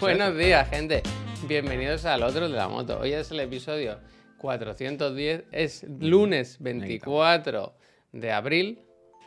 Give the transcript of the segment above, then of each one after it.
Buenos días, gente. Bienvenidos al otro de la moto. Hoy es el episodio 410. Es lunes 24 de abril.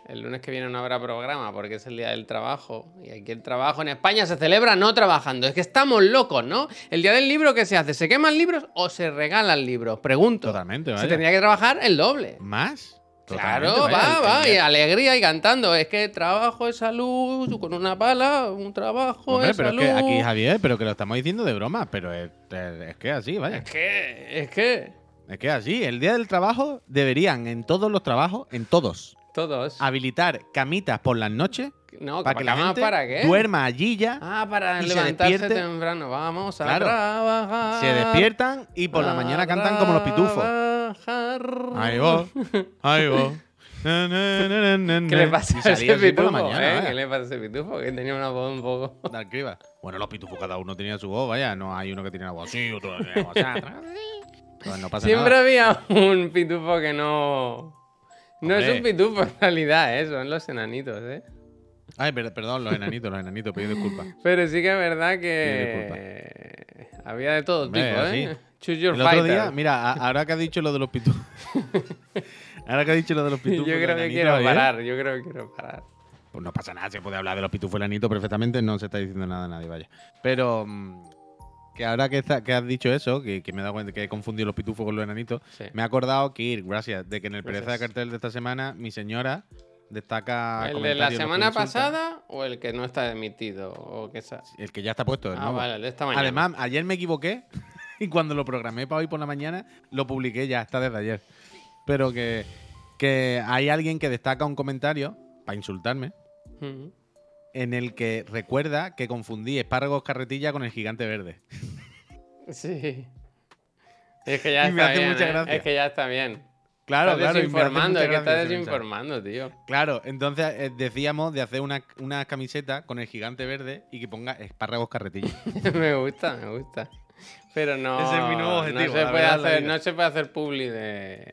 El lunes que viene no habrá programa porque es el día del trabajo. Y aquí el trabajo en España se celebra no trabajando. Es que estamos locos, ¿no? El día del libro, ¿qué se hace? ¿Se queman libros o se regalan libros? Pregunto. Totalmente, Se vaya. tendría que trabajar el doble. ¿Más? Claro, Totalmente, va, vaya. va, y alegría y cantando. Es que trabajo es salud, con una pala, un trabajo Hombre, es pero es salud. que aquí Javier, pero que lo estamos diciendo de broma, pero es, es- es que así, vaya. Es que, es que, Es que así, el día del trabajo deberían en todos los trabajos, en todos, todos. habilitar camitas por las noches no, para que la gente ¿para qué? duerma allí ya, Ah, para y se levantarse despierte. temprano. Vamos a Claro. trabajar. se despiertan y por la mañana cantan como los pitufos. Trabajar. Ahí vos, ahí vos. Na, na, na, na, na, ¿Qué le pasa a ese así pitufo? mañana, eh? ¿Qué le pasa a ese pitufo? Que tenía una voz un poco. Bueno, los pitufos cada uno tenía su voz, vaya, no hay uno que tiene la voz así, otro que tiene la voz así. Pues no pasa Siempre nada. había un pitufo que no. No es un pitufo en realidad, ¿eh? son los enanitos, ¿eh? Ay, per- perdón, los enanitos, los enanitos, pido disculpas. Pero sí que es verdad que había de todo Hombre, tipo, así. ¿Eh? Choose your El otro fighter. día, mira, a- ahora que has dicho lo de los pitufos. ahora que has dicho lo de los yo pitufos. creo que enanitos, quiero Javier, parar, yo creo que quiero parar. Pues no pasa nada, se puede hablar de los pitufos enanitos perfectamente, no se está diciendo nada a nadie, vaya. Pero mm, que ahora que, está- que has dicho eso, que, que me he dado cuenta que he confundido los pitufos con los enanitos, Sí. me he acordado que ir, gracias, de que en el pereza de cartel de esta semana, mi señora destaca. ¿El de la comentarios los que semana insultan. pasada o el que no está emitido? O que sa- El que ya está puesto, el Ah, nuevo. vale, el de esta mañana. Además, ayer me equivoqué y cuando lo programé para hoy por la mañana, lo publiqué ya, está desde ayer. Pero que, que hay alguien que destaca un comentario para insultarme en el que recuerda que confundí espárragos carretilla con el gigante verde. Sí. Es que ya Y está bien. ¿eh? Es que ya está bien. Claro, estás claro. desinformando, es que estás desinformando, tío. Claro, entonces eh, decíamos de hacer una, una camiseta con el gigante verde y que ponga espárragos carretilla. me gusta, me gusta. Pero no. Ese es mi nuevo objetivo, No se puede verdad, hacer, no se puede hacer publi de,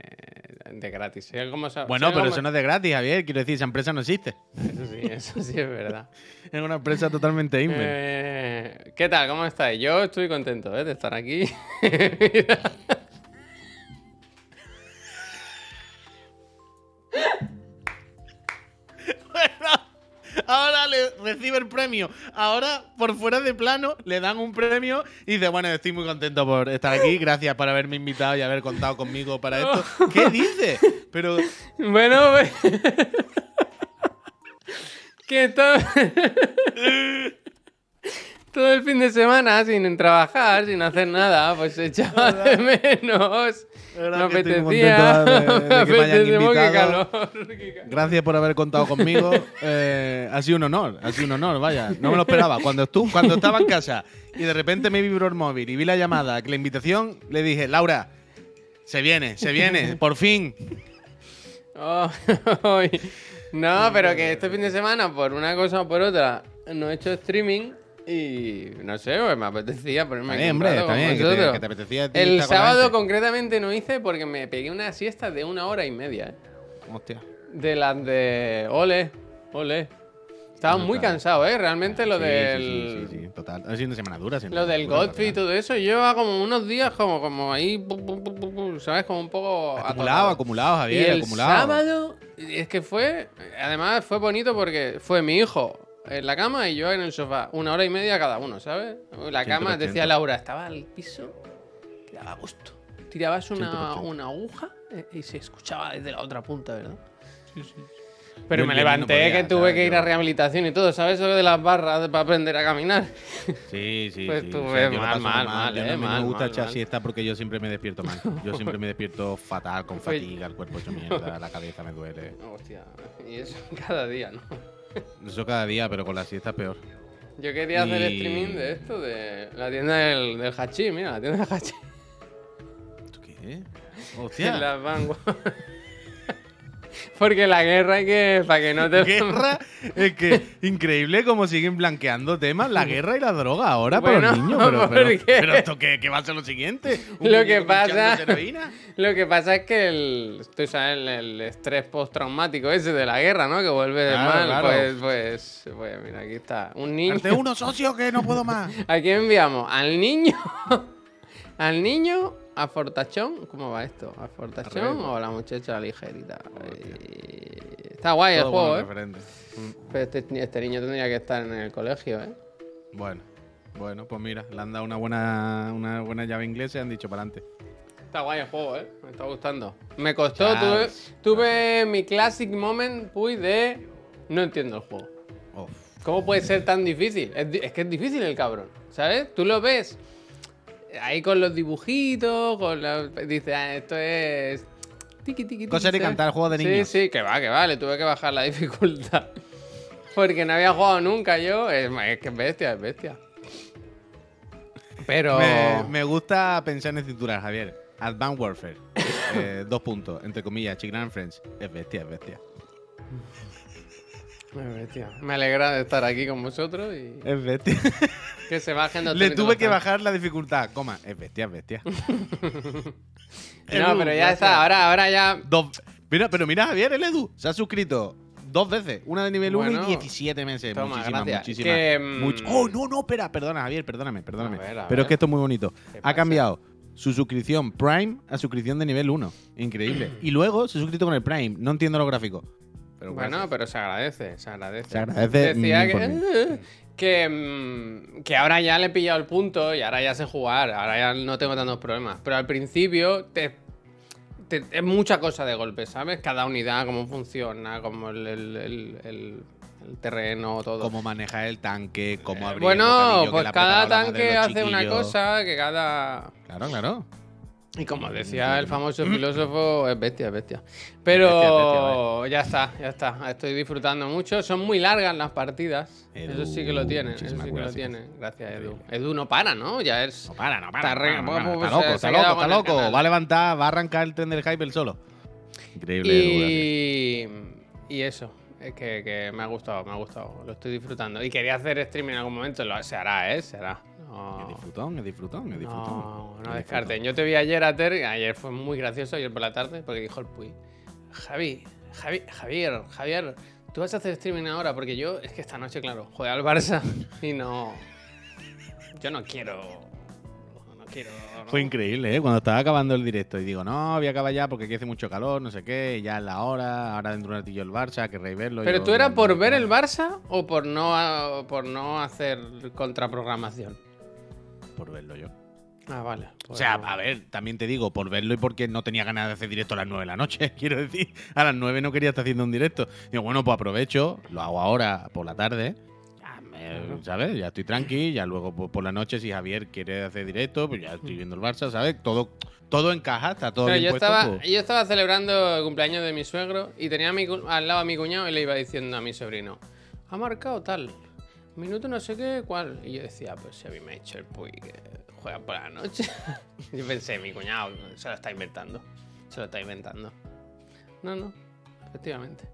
de gratis. ¿Sí? ¿Cómo se- Bueno, pero eso no es de gratis, Javier. Quiero decir, esa empresa no existe. Eso sí, eso sí es verdad. Es una empresa totalmente invent. Eh, ¿Qué tal? ¿Cómo estáis? Yo estoy contento ¿eh? de estar aquí. Mira. recibe el premio. Ahora, por fuera de plano, le dan un premio y dice, bueno, estoy muy contento por estar aquí. Gracias por haberme invitado y haber contado conmigo para esto. ¿Qué dice? Pero, Bueno, pues- que todo... todo el fin de semana sin trabajar, sin hacer nada, pues se echaba de menos. Que apetecía. contento de- de me que me hayan apetecía, qué invitado. calor, qué calor. gracias por haber contado conmigo. Eh, ha sido un honor, ha sido un honor, vaya. No me lo esperaba. Cuando, estu- cuando estaba en casa y de repente me vibró el móvil y vi la llamada, la invitación, le dije, Laura, se viene, se viene, por fin. Oh, no, pero que este fin de semana, por una cosa o por otra, no he hecho streaming y no sé, pues me apetecía ponerme un hombre, bien, que te, que te apetecía El sábado concretamente no hice porque me pegué una siesta de una hora y media, ¿eh? Hostia. De las de ole, ole. Estaba muy claro. cansado, ¿eh? Realmente lo Sí, del... Sí, sí, total. Ha sido una semana dura. Lo del Godfrey y todo eso, lleva como unos días como, como ahí, ¿sabes? Como un poco... Acumulado, acumulado, Y Javier, el acumulado. sábado, es que fue, además fue bonito porque fue mi hijo en la cama y yo en el sofá, una hora y media cada uno, ¿sabes? La cama, 100%. decía Laura, estaba al piso, que daba gusto. Tirabas una, 100%. una aguja eh, y se escuchaba desde la otra punta, ¿verdad? Pero Yo- me yo no levanté podía, que tuve ¿sabes? que ir a rehabilitación y todo, ¿sabes? Eso de las barras para aprender a caminar. Sí, sí, Pues sí. tú O sea, mal, mal, mal, Yo eh, a mí no mal, me gusta mal, echar mal. siesta porque yo siempre me despierto mal. Yo siempre me despierto fatal, con fatiga, el cuerpo hecho mierda, la cabeza me duele. Hostia, y eso cada día, ¿no? Eso cada día, pero con la siesta es peor. Yo quería hacer Y- streaming de esto, de la tienda del, del hachí, mira, la tienda del hachí. ¿Esto qué Hostia. las vanguardias. Porque la guerra hay que. Para que no te. Guerra, es que increíble cómo siguen blanqueando temas, la guerra y la droga ahora para Bueno, los niños. Pero, ¿por pero, pero esto qué, qué va a ser lo siguiente? ¿Un Lo que pasa-? Lo que pasa es que el, tú sabes, el, el estrés postraumático ese de la guerra, ¿no? Que vuelve de mal. claro. Pues, pues, pues, mira, aquí está. Un niño. Arte uno, socio, que no puedo más. ¿A quién enviamos? ¿Al niño? ¿Al niño? ¿A Fortachón? ¿Cómo va esto? ¿A Fortachón o la muchacha ligerita? Eh, Está guay el Todo juego, buenos ¿eh? referentes. Mm, Pero este, este niño tendría que estar en el colegio, ¿eh? Bueno, bueno, pues mira, le han dado una buena, una buena llave inglesa y han dicho para adelante. Está guay el juego, ¿eh? Me está gustando. Me costó, tuve, tuve mi classic moment, puy, de... No entiendo el juego. ¿Cómo puede ser tan difícil? Es, es que es difícil el cabrón, ¿sabes? Tú lo ves ahí con los dibujitos, con la... Dices, ah, esto es... Tiki, tiki, tiki, y ¿sabes? cantar, juego de Sí, niños. sí, que va, que va, le tuve que bajar la dificultad. Porque no había jugado nunca yo. Es, es que es bestia, es bestia. Pero... Me, me gusta pensar en cinturas, Javier. Advanced Warfare. eh, dos puntos, entre comillas, Chicken and Friends. Es bestia, es bestia. Es bestia. Me alegra de estar aquí con vosotros y Es bestia. que se bajen dos Le tuve que bajar la dificultad. Coma, es bestia, es bestia. No, pero ya está. Ahora, ahora ya. Dos. Mira, pero mira, Javier, el Edu se ha suscrito dos veces. Una de nivel 1 Bueno, y 17 meses. toma, muchísimas, gracias. muchísimas. Que, mm, Much- Oh, no, no, espera, perdona, Javier, perdóname, perdóname. A ver, a pero es que esto es muy bonito. ¿Qué Ha cambiado su suscripción Prime a suscripción de nivel 1. Increíble. y luego se ha suscrito con el Prime. No entiendo los gráficos. Pero Bueno, gracias. pero se agradece, se agradece. Se agradece, Decía que, que, mm, que ahora ya le he pillado el punto y ahora ya sé jugar, ahora ya no tengo tantos problemas. Pero al principio te, te- es mucha cosa de golpe, ¿sabes? Cada unidad, cómo funciona, cómo el, el- el- el- el terreno, todo. Cómo manejar el tanque, cómo abrir el bueno, pues cada tanque hace una cosa que cada... Claro, claro. Y como decía el famoso filósofo, es bestia, es bestia. Pero bestia, bestia, ya está, ya está. Estoy disfrutando mucho. Son muy largas las partidas. Edu, eso sí que lo tienen, eso sí que lo tienen. Gracias, Edu. Edu no para, ¿no? Ya es... No para, no para. Está no re- para, no para. Está loco, está loco, está el loco. Va a levantar, va a arrancar el tren del hype él solo. Increíble, Edu, gracias. Y, y eso, es que, que me ha gustado, me ha gustado. Lo estoy disfrutando. Y quería hacer streaming en algún momento. Lo, se hará, ¿eh? Se hará. No, Es disfrutón, es disfrutón, es disfrutón. no, no Es descarten. Yo te vi ayer, Ater, ayer fue muy gracioso, ayer por la tarde, porque dijo el Puy. Javi, Javi, Javier, Javier, tú vas a hacer streaming ahora, porque yo, es que esta noche, claro, juega al Barça y no... Yo no quiero... No quiero... no. Fue increíble, ¿eh? Cuando estaba acabando el directo y digo, no, voy a acabar ya porque aquí hace mucho calor, no sé qué, ya es la hora, ahora dentro de un ratillo el Barça, querréis verlo. ¿Pero yo, tú eras no, por ver el Barça o por no, por no hacer contraprogramación? Por verlo yo. Ah, vale. O pues sea, no. a ver, también te digo, por verlo y porque no tenía ganas de hacer directo a las 9 de la noche. Quiero decir, a las 9 no quería estar haciendo un directo. Digo, bueno, pues aprovecho, lo hago ahora por la tarde. Ya me- ¿Sabes? Ya estoy tranqui, ya luego pues, por la noche, si Javier quiere hacer directo, pues ya estoy viendo el Barça, ¿sabes? Todo, todo encaja, está todo Pero bien yo, puesto. estaba, pues. yo estaba celebrando el cumpleaños de mi suegro y tenía a mi al lado a mi cuñado y le iba diciendo a mi sobrino, ha marcado tal, minuto no sé qué, cuál. Y yo decía, pues si a mí me ha hecho el puy que juega por la noche. yo pensé, mi cuñado se lo está inventando, se lo está inventando. No, no, efectivamente.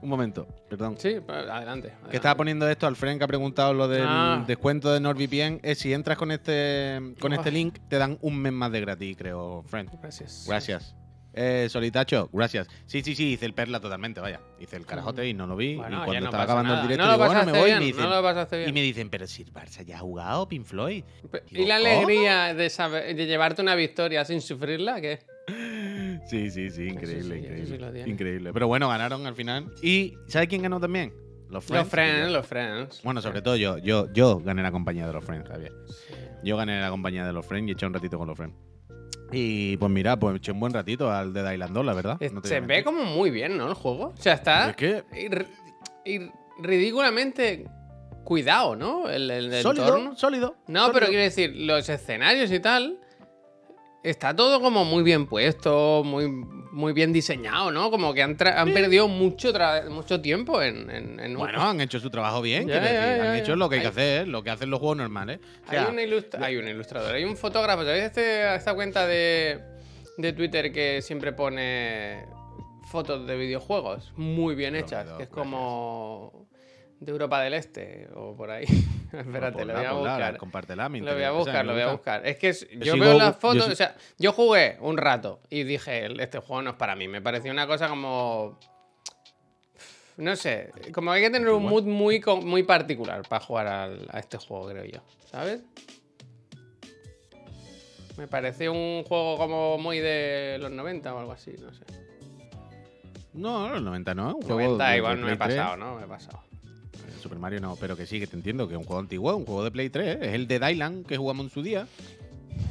Un momento, perdón. Sí, pero adelante. Que estaba adelante. poniendo esto, al Fren que ha preguntado lo del Ah. descuento de NordVPN. Es si entras con este con este link, te dan un mes más de gratis, creo, Fren. Gracias. Gracias. Eh, Solitacho, gracias. Sí, sí, sí, hice el perla totalmente, vaya. Hice el carajote y no lo vi. Bueno, y cuando no estaba acabando nada. el directo, No digo, bueno, me voy. y, bien, me dicen, no y me dicen, pero si el Barça ya ha jugado, Pink Floyd. Digo, ¿Y la alegría de, saber, de llevarte una victoria sin sufrirla? ¿Qué? Sí, sí, sí, increíble, sí, increíble. sí increíble. Pero bueno, ganaron al final. ¿Y ¿sabes quién ganó también? Los Friends. Los friends, los friends. Bueno, sobre todo yo, yo, yo gané la compañía de los Friends, Javier. Yo gané la compañía de los Friends y eché un ratito con los Friends. Y pues mira, pues eché un buen ratito al de Island 2, la verdad. No se ve mentir. como muy bien, ¿no? El juego. O sea, está Es que ir- ir- ridículamente cuidado, ¿no? El, el sólido, entorno. sólido. No, sólido. pero quiero decir, los escenarios y tal. Está todo como muy bien puesto, muy, muy bien diseñado, ¿no? Como que han, perdido mucho, mucho tiempo en, en, Bueno, han hecho su trabajo bien, decir. han hecho lo que hay que hacer, lo que hacen los juegos normales. O sea, hay, un ilustra- hay un ilustrador, hay un fotógrafo. ¿Sabéis este- esta cuenta de, de Twitter que siempre pone fotos de videojuegos muy bien hechas, que es como de Europa del Este o por ahí. Espérate, lo voy a buscar. compártela, Lo voy a buscar, lo voy a buscar. Es que yo veo las fotos, o sea, yo jugué un rato y dije, este juego no es para mí. Me pareció una cosa como. No sé, como hay que tener un mood muy, muy particular para jugar al- a este juego, creo yo. ¿Sabes? Me pareció un juego como muy de los 90 o algo así, no sé. No, los 90 no. Un juego 90 de- igual no me he Play 3. pasado, ¿no? Me he pasado. Super Mario no, pero que sí, que te entiendo, que es un juego antiguo, un juego de Play 3, ¿eh? es el de Dylan que jugamos en su día.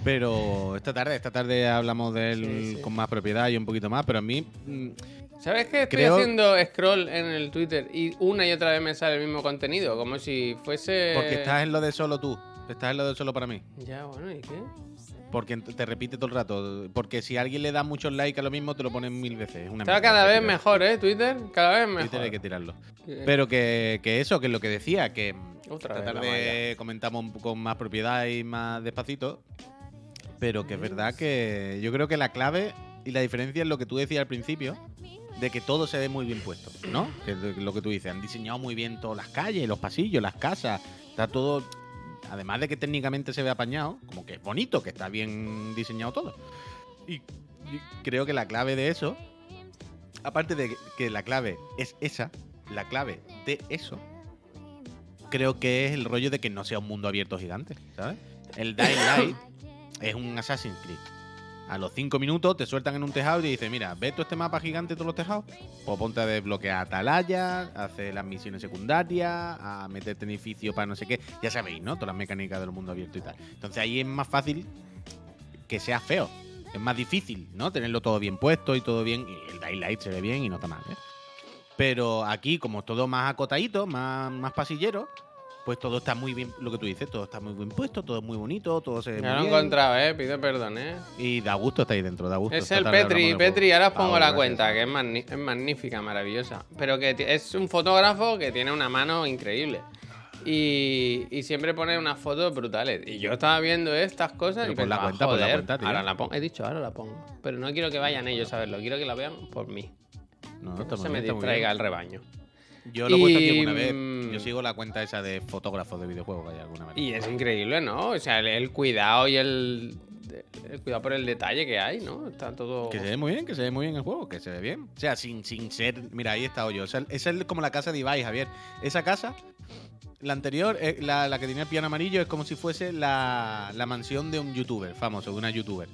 Pero esta tarde, esta tarde hablamos de él Sí, sí. con más propiedad y un poquito más, pero a mí mm, ¿Sabes que estoy Creo- haciendo scroll en el Twitter y una y otra vez me sale el mismo contenido? Como si fuese. porque estás en lo de solo tú, estás en lo de solo para mí. Ya, bueno, ¿y qué? Porque te repite todo el rato. Porque si alguien le da muchos likes a lo mismo, te lo ponen mil veces. Es una Está cada vez mejor, ¿eh? Twitter, cada vez mejor. Twitter hay que tirarlo. Pero que, que eso, que es lo que decía, que Otra esta tarde comentamos con más propiedad y más despacito. Pero que es verdad que yo creo que la clave y la diferencia es lo que tú decías al principio, de que todo se ve muy bien puesto, ¿no? Que es lo que tú dices, han diseñado muy bien todas las calles, los pasillos, las casas, está todo, además de que técnicamente se ve apañado, como que es bonito, que está bien diseñado todo. Y, y creo que la clave de eso, aparte de que- que la clave es esa, la clave de eso, creo que es el rollo de que no sea un mundo abierto gigante, ¿sabes? El Dying Light es un Assassin's Creed. A los 5 minutos te sueltan en un tejado y te dicen, mira, ¿ves todo este mapa gigante todos los tejados? Pues ponte a desbloquear atalayas, a hacer las misiones secundarias, a meterte en edificio para no sé qué. Ya sabéis, ¿no? Todas las mecánicas del mundo abierto y tal. Entonces ahí es más fácil que sea feo. Es más difícil, ¿no? Tenerlo todo bien puesto y todo bien. Y el Dying Light se ve bien y no está mal, ¿eh? Pero aquí, como es todo más acotadito, más, más pasillero, pues todo está muy bien, lo que tú dices, todo está muy bien puesto, todo es muy bonito, todo se Ya lo he encontrado, ¿eh? Pido perdón, ¿eh? Y da gusto estar ahí dentro, da gusto. Es el Petri, Petri, ahora os pongo la gracias. cuenta, que es, magnífica, maravillosa. Pero que es un fotógrafo que tiene una mano increíble. Y, y siempre pone unas fotos brutales. Y yo estaba viendo estas cosas Pero y la pensaba, cuenta, la joder, cuenta, tío". ahora la pongo. He dicho, ahora la pongo. Pero no quiero que vayan ellos a verlo, quiero que la vean por mí. No, Que está no se me está distraiga el rebaño. Yo lo he puesto aquí alguna vez. mm, Yo sigo la cuenta esa de fotógrafos de videojuegos que hay alguna vez. Y es increíble, ¿no? O sea, el, el cuidado y el, el cuidado por el detalle que hay, ¿no? Está todo... Que se ve muy bien, que se ve muy bien el juego, que se ve bien. O sea, sin, sin ser. Mira, ahí he estado yo. O sea, esa es como la casa de Ibai, Javier. Esa casa, la anterior, eh, la, la que tenía el piano amarillo, es como si fuese la, la mansión de un youtuber famoso, de una youtuber.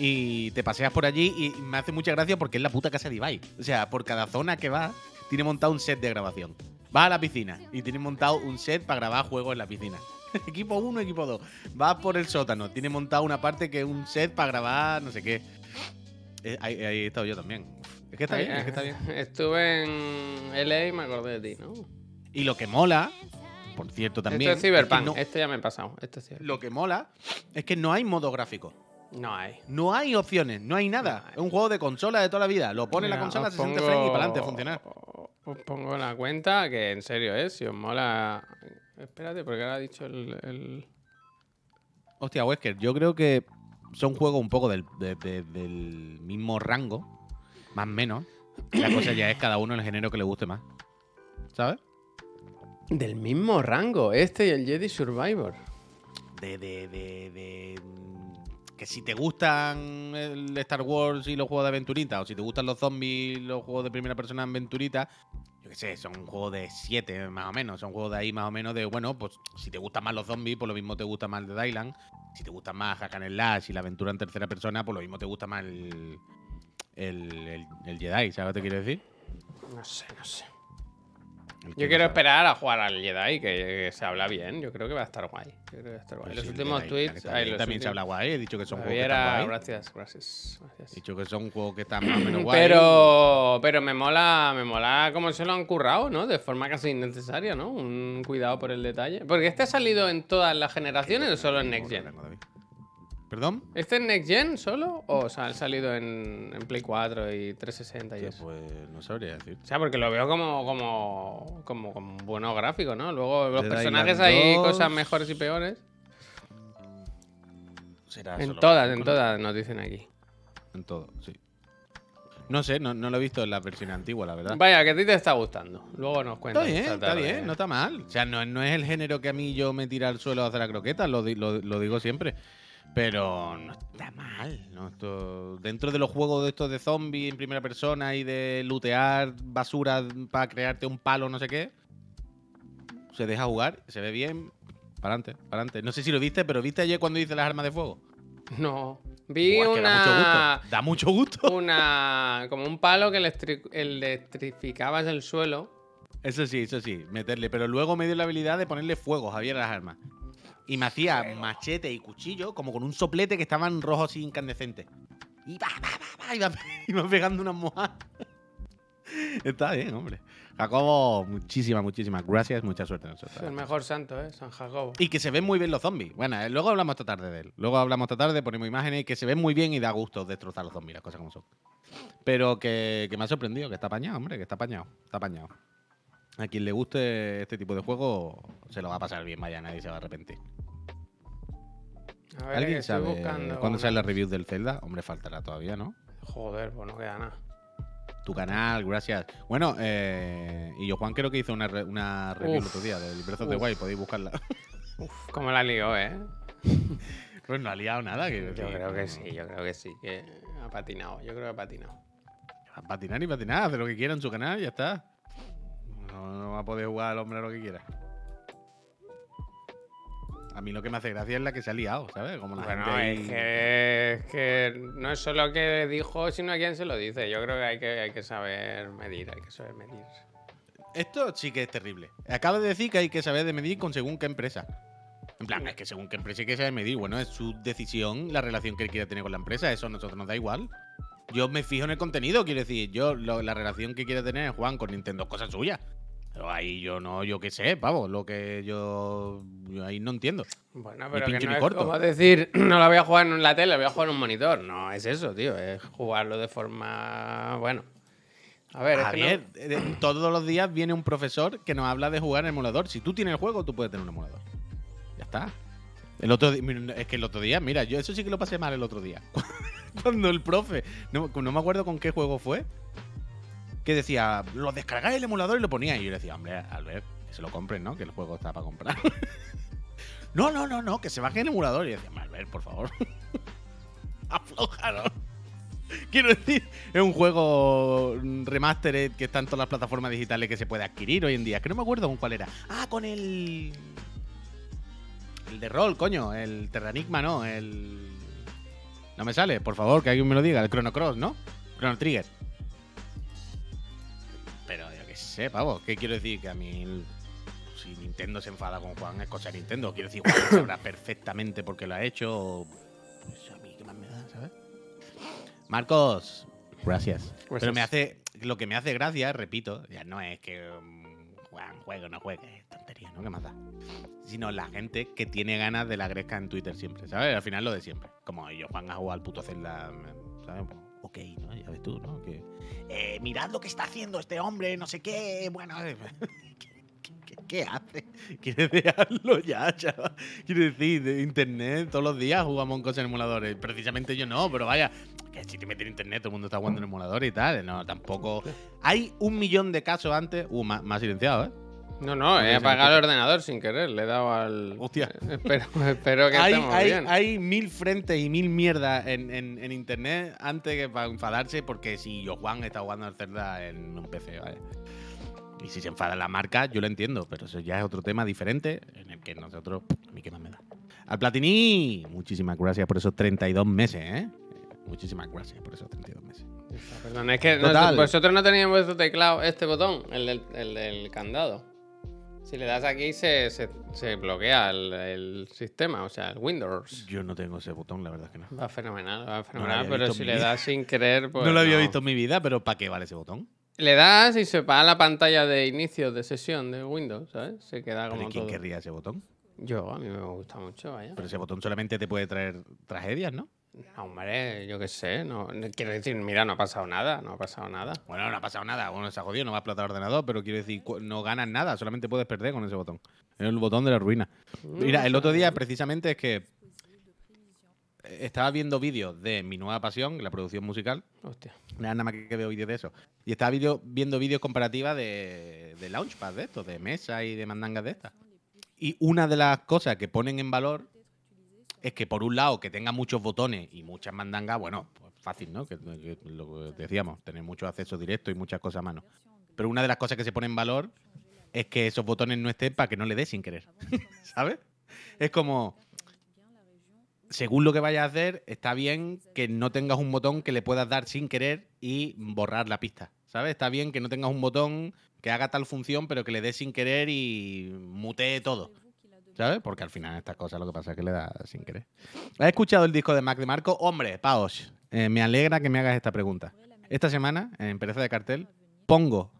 Y te paseas por allí y me hace mucha gracia porque es la puta casa de Ibai. O sea, por cada zona que vas, tiene montado un set de grabación. Vas a la piscina y tiene montado un set para grabar juegos en la piscina. equipo 1, equipo 2. Vas por el sótano, tiene montado una parte que es un set para grabar no sé qué. Eh, ahí, ahí he estado yo también. Es que está bien, es que está bien. Estuve en LA y me acordé de ti, ¿no? Y lo que mola, por cierto también. Esto es Cyberpunk, que no- este ya me he pasado. Esto es lo que mola es que no hay modo gráfico. No hay. No hay opciones, no hay nada. No hay. Es un juego de consola de toda la vida. Lo pone la Mira, consola, os 60 pongo- frames y para adelante funcionar. Os pongo la cuenta, que en serio, ¿eh? Si os mola... Espérate, porque ahora ha dicho el... el- Hostia, Wesker, yo creo que son juegos un poco del, de- de- del mismo rango, más o menos. La cosa ya es cada uno el género que le guste más. ¿Sabes? Del mismo rango, este y el Jedi Survivor. de, de, de, de, que si te gustan el Star Wars y los juegos de aventurita, o si te gustan los zombies los juegos de primera persona en aventurita, yo qué sé, son juegos de 7 más o menos, son juegos de ahí más o menos de, bueno, pues si te gustan más los zombies, pues lo mismo te gusta más el de Dylan, si te gusta más Hack and Slash y la aventura en tercera persona, pues lo mismo te gusta más el, el, el- el Jedi, ¿sabes lo que te quiero decir? No sé, no sé. Yo quiero esperar a jugar al Jedi, que, se habla bien. Yo creo que va a estar guay. Yo creo que va a estar guay. Pero los últimos Jedi, tweets. ay, los también se habla guay, he dicho que son juegos que están guay. gracias, gracias, gracias. He dicho que son juegos que están más o menos guay. Pero, pero me mola, me mola cómo se lo han currado, ¿no? De forma casi innecesaria, ¿no? Un cuidado por el detalle. Porque este ha salido en todas las generaciones o solo en Next Gen. ¿Perdón? ¿Este es Next Gen solo? ¿O se ha salido en, en Play 4 y 360 y eso? Pues no sabría decir. O sea, porque lo veo como, como, como, como buenos gráficos, ¿no? Luego los Dead personajes hay 2. cosas mejores y peores. Será En solo todas, en todas nos dicen aquí. En todo, sí. No sé, no, no lo he visto en la versión antigua, la verdad. Vaya, que a ti te está gustando. Luego nos cuentas. Está bien, está bien, no está mal. O sea, no, no es el género que a mí yo me tira al suelo a hacer la croqueta, lo, lo- lo digo siempre. Pero no está mal. ¿no? Esto- dentro de los juegos de estos de zombies en primera persona y de lootear basura para crearte un palo, no sé qué, se deja jugar, se ve bien. Para adelante, para adelante. No sé si lo viste, pero ¿viste ayer cuando hice las armas de fuego? No. Vi Buah, que da mucho una. gusto. Da mucho gusto. Una. Como un palo que electri- electrificabas el suelo. Eso sí, eso sí, meterle. Pero luego me dio la habilidad de ponerle fuego, Javier, a las armas. Y me hacía machete y cuchillo como con un soplete que estaban rojos y incandescentes. Y va, va, va, va, iba, iba pegando unas mojadas. Está bien, hombre. Jacobo, muchísimas, muchísimas gracias. Mucha suerte en eso. Es el mejor santo, ¿eh? San Jacobo. Y que se ven muy bien los zombies. Bueno, eh, luego hablamos esta tarde de él. Luego hablamos esta tarde, ponemos imágenes y que se ven muy bien y da gusto destrozar los zombies, las cosas como son. Pero que, que me ha sorprendido, que está apañado, hombre, que está apañado. Está apañado. A quien le guste este tipo de juego, se lo va a pasar bien, vaya, nadie se va a arrepentir. A ver, ¿Alguien estoy sabe buscando cuándo una- sale la review del Zelda? Hombre, faltará todavía, ¿no? Joder, pues no queda nada. Tu canal, gracias. Bueno, eh, y yo, Juan, creo que hizo una, re- una review el otro día del Breath of the. Wild, podéis buscarla. Uf, cómo la lió, ¿eh? pues no ha liado nada. Yo creo que no- sí, yo creo que sí, que ha patinado. Yo creo que ha patinado. A patinar y patinar, hace lo que quiera en su canal y ya está. No, no va a poder jugar al hombre lo que quiera. A mí lo que me hace gracia es la que se ha liado, ¿sabes? Como la Bueno, gente ahí- es que, es que no es solo que dijo, sino a quién se lo dice. Yo creo que hay que, hay que saber medir, hay que saber medir. Esto sí que es terrible. Acaba de decir que hay que saber de medir con según qué empresa. En plan, es que según qué empresa hay que saber medir. Bueno, es su decisión, la relación que él quiera tener con la empresa. Eso a nosotros nos da igual. Yo me fijo en el contenido, quiero decir. Yo, lo- la relación que quiera tener Juan con Nintendo es cosa suya. Pero ahí yo no, yo qué sé, vamos, lo que yo, yo ahí no entiendo. Bueno, pero que no ni es corto. como decir, no la voy a jugar en la tele, la voy a jugar en un monitor. No, es eso, tío. Es jugarlo de forma. Bueno. A ver, Javier, es que eh, todos los días viene un profesor que nos habla de jugar en emulador. Si tú tienes el juego, tú puedes tener un emulador. Ya está. El otro es que el otro día, mira, yo eso sí que lo pasé mal el otro día. Cuando el profe, no, no me acuerdo con qué juego fue, que decía, lo descargáis el emulador y lo ponía. Y yo le decía, hombre, Albert, que se lo compren, ¿no? Que el juego está para comprar. no, no, no, no, que se baje el emulador. Y yo decía, Albert, por favor. Aflójalo. Quiero decir, es un juego remastered que está en todas las plataformas digitales que se puede adquirir hoy en día. Que no me acuerdo con cuál era. Ah, con el. El de rol, coño. El Terranigma, no. El. No me sale, por favor, que alguien me lo diga. El Chrono Cross, ¿no? Chrono Trigger. Sé, pavo. ¿Qué quiero decir? Que a mí. Si Nintendo se enfada con Juan, es cosa de Nintendo. Quiero decir, Juan sabrá perfectamente por qué lo ha hecho. o- Pues a mí, ¿qué más me da, sabes? Marcos, gracias. Pues Pero me hace. Lo que me hace gracia, repito, ya no es que um, Juan juegue o no juegue, es tontería, ¿no? ¿Qué más da? Sino la gente que tiene ganas de la gresca en Twitter siempre, ¿sabes? Al final lo de siempre. Como yo, Juan, a jugar al puto Zelda, ¿sabes? Ok, ¿no? Ya ves tú, ¿no? Que, eh, mirad lo que está haciendo este hombre, no sé qué. Bueno, eh, ¿qué, hace? ¿Quieres dejarlo ya, chaval? Quiero decir, de internet, todos los días jugamos cosas en emuladores. Precisamente yo no, pero vaya, que si te metes en internet, todo el mundo está jugando en emuladores y tal. No, tampoco. Hay un millón de casos antes. Uh, más, más silenciado, ¿eh? No, no, he apagado el ordenador sin querer. Le he dado al. Hostia. Espero, espero que Hay, estemos hay, bien. hay mil frentes y mil mierdas en, en- en internet antes que para enfadarse, porque si yo, Juan, está jugando al Zelda en un PC, ¿vale? Y si se enfada la marca, yo lo entiendo, pero eso ya es otro tema diferente en el que nosotros, a mí qué más me da. Al Platini, muchísimas gracias por esos 32 meses, ¿eh? Muchísimas gracias por esos 32 meses. Perdón, es que no- vosotros no teníais en vuestro teclado este botón, el del, el del candado. Si le das aquí se, se, se bloquea el, el sistema, o sea, el Windows. Yo no tengo ese botón, la verdad es que no. Va fenomenal, va fenomenal, pero si le das sin querer, pues. no lo había visto en mi vida, pero ¿para qué vale ese botón? Le das y se apaga la pantalla de inicio de sesión de Windows, ¿sabes? Se queda como ¿Pero quién todo. querría ese botón? Yo, a mí me gusta mucho, vaya. Pero ese botón solamente te puede traer tragedias, ¿no? No, hombre, yo qué sé, no, quiero decir, mira, no ha pasado nada, no ha pasado nada. Bueno, no ha pasado nada. Bueno, se ha jodido, no va a explotar el ordenador, pero quiero decir, no ganas nada, solamente puedes perder con ese botón. Es el botón de la ruina. Mira, el otro día precisamente es que estaba viendo vídeos de mi nueva pasión, la producción musical. Hostia. Nada, nada más que veo vídeos de eso. Y estaba video- viendo vídeos comparativas de, de Launchpad de estos, de mesa y de mandangas de estas. Y una de las cosas que ponen en valor es que, por un lado, que tenga muchos botones y muchas mandangas, bueno, pues fácil, ¿no? Que, lo decíamos, tener muchos accesos directos y muchas cosas a mano. Pero una de las cosas que se pone en valor es que esos botones no estén para que no le dé sin querer. ¿Sabes? Es como, según lo que vayas a hacer, está bien que no tengas un botón que le puedas dar sin querer y borrar la pista. ¿Sabes? Está bien que no tengas un botón que haga tal función, pero que le dé sin querer y mutee todo. ¿Sabes? Porque al final estas cosas lo que pasa es que le da sin querer. ¿Has escuchado el disco de Mac de Marco? Hombre, Paos, eh, me alegra que me hagas esta pregunta. Esta semana, en Pereza de Cartel, pongo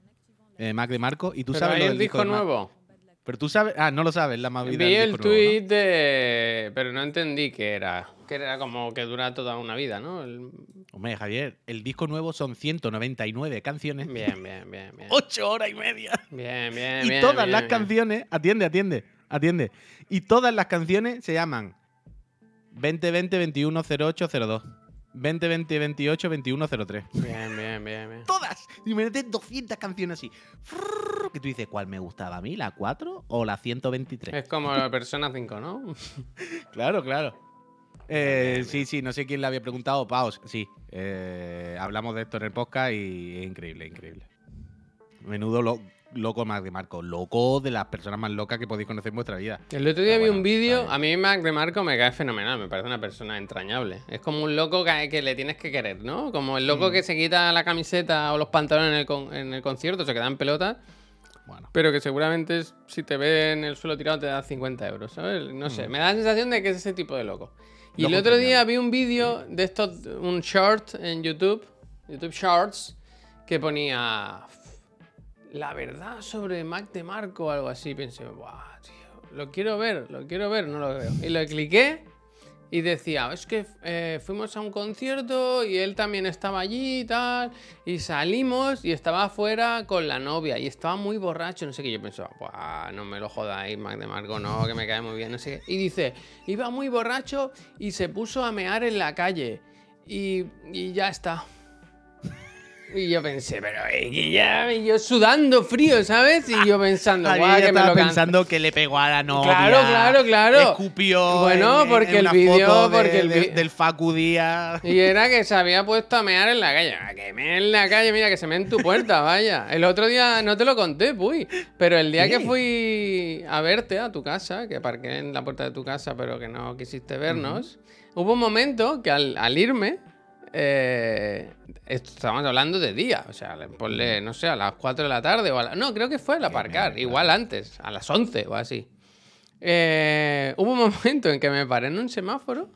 eh, Mac de Marco y tú Pero sabes lo el del disco de Mac- nuevo. Pero tú sabes... Ah, no lo sabes, la movida Vi del el disco nuevo, ¿no? tweet de. Pero no entendí qué era. Que era como que dura toda una vida, ¿no? El- Hombre, Javier, el disco nuevo son 199 canciones. Bien, bien, bien, bien. 8 horas y media. Bien, bien, y bien. todas bien, las bien. canciones, atiende, atiende, atiende. Y todas las canciones se llaman 2020 21 08 02, 2020 28 21 03. Bien, bien, bien, bien. Todas. Y me metes 200 canciones así. Que tú dices, ¿cuál me gustaba a mí? ¿La 4 o la 123? Es como la Persona 5, ¿no? Claro, claro. Eh, sí, sí, no sé quién le había preguntado. Paos, sí. eh, hablamos de esto en el podcast y es increíble, increíble. Menudo lo- loco Mac de Marco. Loco de las personas más locas que podéis conocer en vuestra vida. El otro día Pero vi bueno, un vídeo, a mí Mac de Marco me cae fenomenal, me parece una persona entrañable. Es como un loco que, que le tienes que querer, ¿no? Como el Mm. loco que se quita la camiseta o los pantalones en el, con- en el concierto, se queda en pelota, Bueno. pero que seguramente si te ve en el suelo tirado te da 50 euros, ¿sabes? No sé, Mm. me da la sensación de que es ese tipo de loco. Y Loco el otro día vi un vídeo de estos, un short en YouTube, YouTube Shorts, que ponía la verdad sobre Mac de Marco o algo así. Pensé, "Buah, tío, lo quiero ver, lo quiero ver, no lo veo. Y lo cliqué y decía, es que eh, fuimos a un concierto y él también estaba allí y tal. Y salimos y estaba afuera con la novia y estaba muy borracho, no sé qué. Yo pensaba, Buah, no me lo jodáis, Mac de Marco, no, que me cae muy bien, no sé qué. Y dice, iba muy borracho y se puso a mear en la calle. Y, y ya está. Y yo pensé, pero eh, que ya, y yo sudando frío, ¿sabes? Y yo pensando, guau, que me lo pensando que le pegó a la novia. Claro, claro, claro. Escupió. Bueno, en- en- porque en el vídeo- de- porque el de- vi- del Facu Díaz. Y era que se había puesto a mear en la calle. Ah, Que me en la calle, mira, que se me en tu puerta, vaya. El otro día no te lo conté, puy. Pero el día Sí. que fui a verte a tu casa, que aparqué en la puerta de tu casa, pero que no quisiste vernos, hubo un momento que al, al irme. Eh, estábamos hablando de día, o sea, le- ponle, no sé, a las 4 de la tarde o a la- No, creo que fue al aparcar, igual antes, a las 11 o así. Eh, hubo un momento en que me paré en un semáforo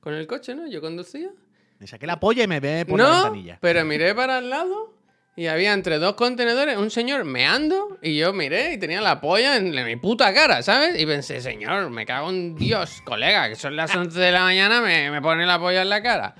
con el coche, ¿no? Yo conducía. Me saqué la polla y me ve por la ventanilla. pero miré para el lado y había entre dos contenedores un señor meando y yo miré y tenía la polla en mi puta cara, ¿sabes? Y pensé, señor, me cago en Dios, colega, que son las 11 de la mañana, me, me pone la polla en la cara.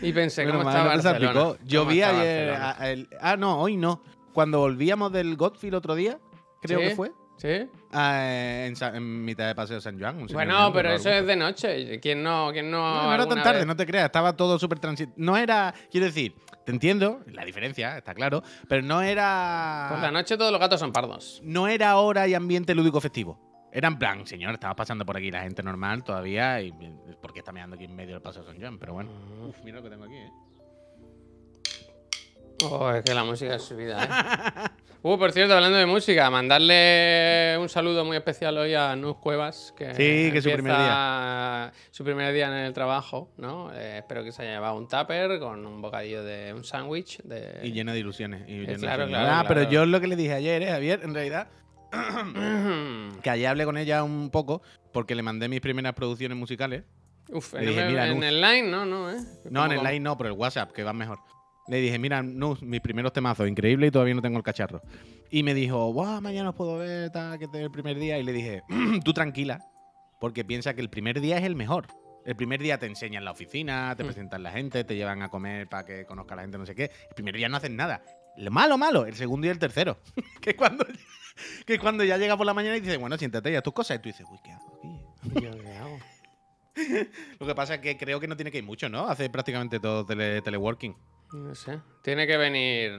Y pensé, ¿cómo está Barcelona? salpicó. Yo ¿Cómo vi ayer. A- el- ah, no, hoy no. Cuando volvíamos del Godfield otro día, creo ¿Sí? que fue. ¿Sí? Ah, en, mitad de Paseo San Juan. Bueno, pero eso es de noche. ¿Quién no? ¿Quién no? No, era tan tarde, vez? no te creas, estaba todo súper transit. No era, quiero decir, te entiendo, la diferencia, está claro, pero no era. Por la noche todos los gatos son pardos. No era hora y ambiente lúdico festivo. Era en plan, señor, estaba pasando por aquí la gente normal todavía y ¿por qué está mirando aquí en medio del Paseo San Juan? Pero bueno, uf, mira lo que tengo aquí, ¿eh? Oh, es que la música es subida, ¿eh? Uh, por cierto, hablando de música, mandarle un saludo muy especial hoy a Nus Cuevas, que, Sí, que su primer empieza su primer día en el trabajo, ¿no? Eh, espero que se haya llevado un tupper con un bocadillo de un sándwich de... Y lleno de ilusiones. y lleno de claro, claro, Ah, pero yo lo que le dije ayer, ¿eh, Javier? En realidad, que ayer hablé con ella un poco porque le mandé mis primeras producciones musicales. Uf, en, dije, el- mira, en el line no, no, ¿eh? No, en el line no, pero el WhatsApp, que va mejor. Le dije, mira, Nus, mis primeros temazos, increíble y todavía no tengo el cacharro. Y me dijo, wow, mañana os puedo ver, tal, que es el primer día. Y le dije, tú tranquila, porque piensa que el primer día es el mejor. El primer día te enseñan la oficina, te Mm. presentan la gente, te llevan a comer para que conozca la gente, no sé qué. El primer día no hacen nada. Lo malo, malo, el segundo y el tercero. que, es cuando, que cuando ya llega por la mañana y dice, bueno, siéntate ya tus cosas. Y tú dices, uy, ¿qué hago aquí? ¿Y yo qué hago? Lo que pasa es que creo que no tiene que ir mucho, ¿no? Hace prácticamente todo tele- teleworking. No sé. Tiene que venir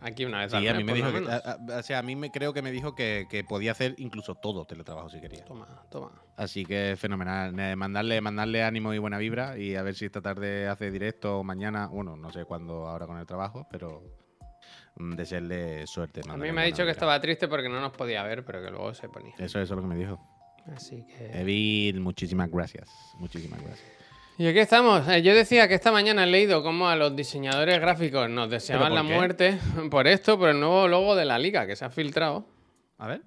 aquí una vez al Sí, a mí me dijo que, a- a- o sea, a mí me creo que me dijo que, que podía hacer incluso todo teletrabajo si quería. Toma, toma. Así que fenomenal. Eh, Mandarle, mandarle ánimo y buena vibra y a ver si esta tarde hace directo o mañana. Bueno, no sé cuándo ahora con el trabajo, pero mm, desearle suerte. A mí me ha dicho que vibra. estaba triste porque no nos podía ver, pero que luego se ponía. Eso, eso es lo que me dijo. Así que. Evil, muchísimas gracias. Muchísimas gracias. Y aquí estamos. Eh, yo decía que esta mañana he leído cómo a los diseñadores gráficos nos deseaban la qué? muerte por esto, por el nuevo logo de la liga que se ha filtrado. A ver.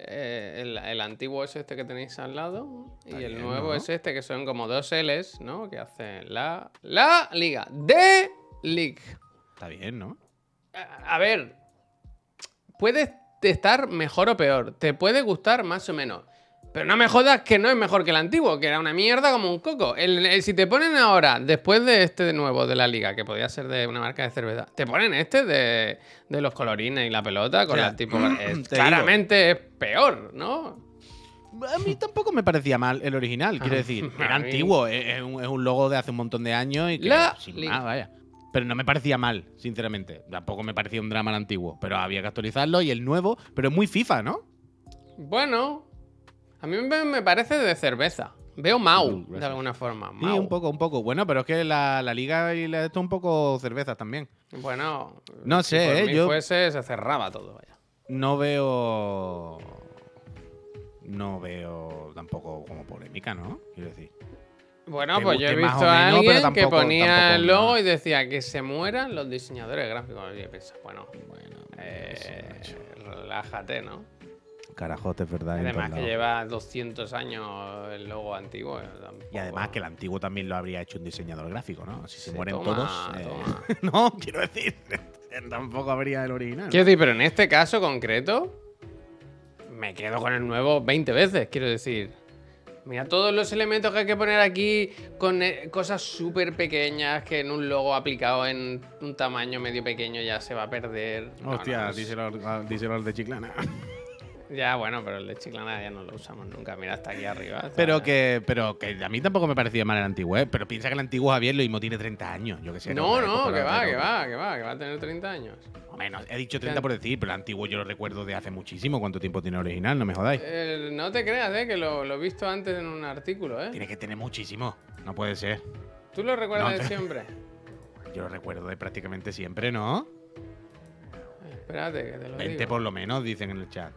Eh, el, el antiguo es este que tenéis al lado y el bien, nuevo ¿no? es este que son como dos L's, ¿no? Que hacen la, la liga. De League. Está bien, ¿no? A, a ver, puede estar mejor o peor. Te puede gustar más o menos. Pero no me jodas que no es mejor que el antiguo, que era una mierda como un coco. El- el- si te ponen ahora, después de este de nuevo de la liga, que podía ser de una marca de cerveza, te ponen este de, de los colorines y la pelota con O sea, la tipo. digo. claramente es peor, ¿no? A mí tampoco me parecía mal el original, quiero Ah, decir. Era antiguo, es, un, logo de hace un montón de años y que La sin más, vaya. Pero no me parecía mal, sinceramente. Tampoco me parecía un drama el antiguo. Pero había que actualizarlo y el nuevo, pero es muy FIFA, ¿no? Bueno, a mí me, parece de cerveza. Veo Mau, de alguna forma. Sí, Mau. un poco, un poco. Bueno, pero es que la, la liga y la, esto un poco cervezas también. Bueno, No si sé, por ¿eh? mí Yo- fuese, se cerraba todo, vaya. No veo. No veo tampoco como polémica, ¿no? Quiero decir. Bueno, pues yo he visto a menos, alguien que ponía el logo y decía que se mueran los diseñadores gráficos. Y yo pensaba, bueno, Bueno, eh, relájate, ¿no? Carajote, es verdad. Además que lleva 200 años el logo antiguo. tampoco- Y además que el antiguo también lo habría hecho un diseñador gráfico, ¿no? Si se mueren toma, todos. eh, toma. no, quiero decir. tampoco habría el original. Quiero decir, pero en este caso concreto, me quedo con el nuevo 20 veces, quiero decir. Mira todos los elementos que hay que poner aquí con eh, cosas súper pequeñas que en un logo aplicado en un tamaño medio pequeño ya se va a perder. No, Hostia, no, díselo, al- díselo al de Chiclana. Ya, bueno, pero el de Chiclana ya no lo usamos nunca. Mira, hasta aquí arriba. Pero que, pero que a mí tampoco me parecía mal el antiguo, ¿eh? Pero piensa que el antiguo Javier lo mismo tiene 30 años, yo que sé. No, no, que va, que va, que va, que va a tener 30 años. O menos, he dicho 30 por decir, pero el antiguo yo lo recuerdo de hace muchísimo. ¿Cuánto tiempo tiene el original? No me jodáis. Eh, no te creas, eh, que lo, lo he visto antes en un artículo, ¿eh? Tiene que tener muchísimo. No puede ser. ¿Tú lo recuerdas No, de siempre? Yo lo recuerdo de prácticamente siempre, ¿no? Espérate, que te lo 20 digo. por lo menos, dicen en el chat.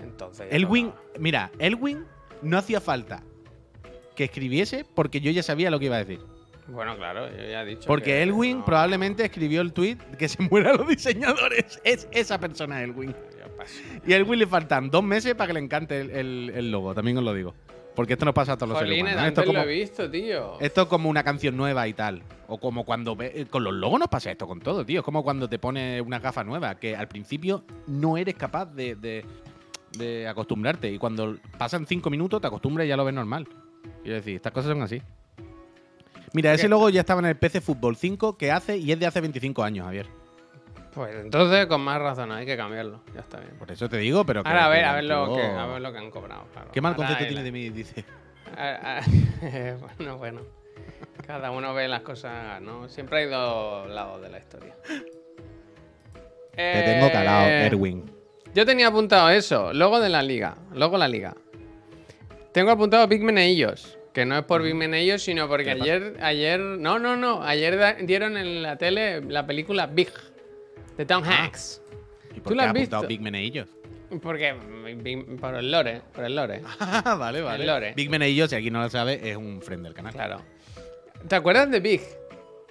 Entonces. Elwin, mira, Elwin no hacía falta que escribiese porque yo ya sabía lo que iba a decir. Bueno, claro, yo ya he dicho. Porque que Elwin no- probablemente escribió el tweet que se mueran los diseñadores. Es esa persona, Elwin. Y a Elwin le faltan dos meses para que le encante el, el- el logo, también os lo digo. Porque esto nos pasa a todos los seres humanos. Esto antes es, como, lo he visto, tío. esto es como una canción nueva y tal. O como cuando eh, con los logos nos pasa esto con todo, tío. Es como cuando te pones una gafa nueva, que al principio no eres capaz de, de- de acostumbrarte. Y cuando pasan cinco minutos te acostumbras y ya lo ves normal. Quiero decir, estas cosas son así. Mira, ese logo ya estaba en el PC Fútbol 5 que hace y es de hace 25 años, Javier. Pues entonces, con más razón, hay que cambiarlo. Ya está bien. Por eso te digo, pero que. Ahora a ver, a ver, lo que, a ver lo que han cobrado, claro. Qué mal Ahora concepto tiene de mí, dice. Ah, ah, bueno, bueno. Cada uno ve las cosas, ¿no? Siempre hay dos lados de la historia. Te tengo calado, Eh, Erwin. Yo tenía apuntado eso, logo de la liga, logo la liga. Tengo apuntado Big Meneillos, que no es por Big Meneillos, sino porque ayer, ayer, no, no, no, ayer dieron en la tele la película Big, de Tom Ah. Hanks. ¿Y ¿tú por lo qué has visto? Big Meneillos? Porque, mm, por el lore, por el lore, Ah, vale, vale. El lore. Big Meneillos, si aquí no lo sabe, es un friend del canal. claro. ¿Te acuerdas de Big?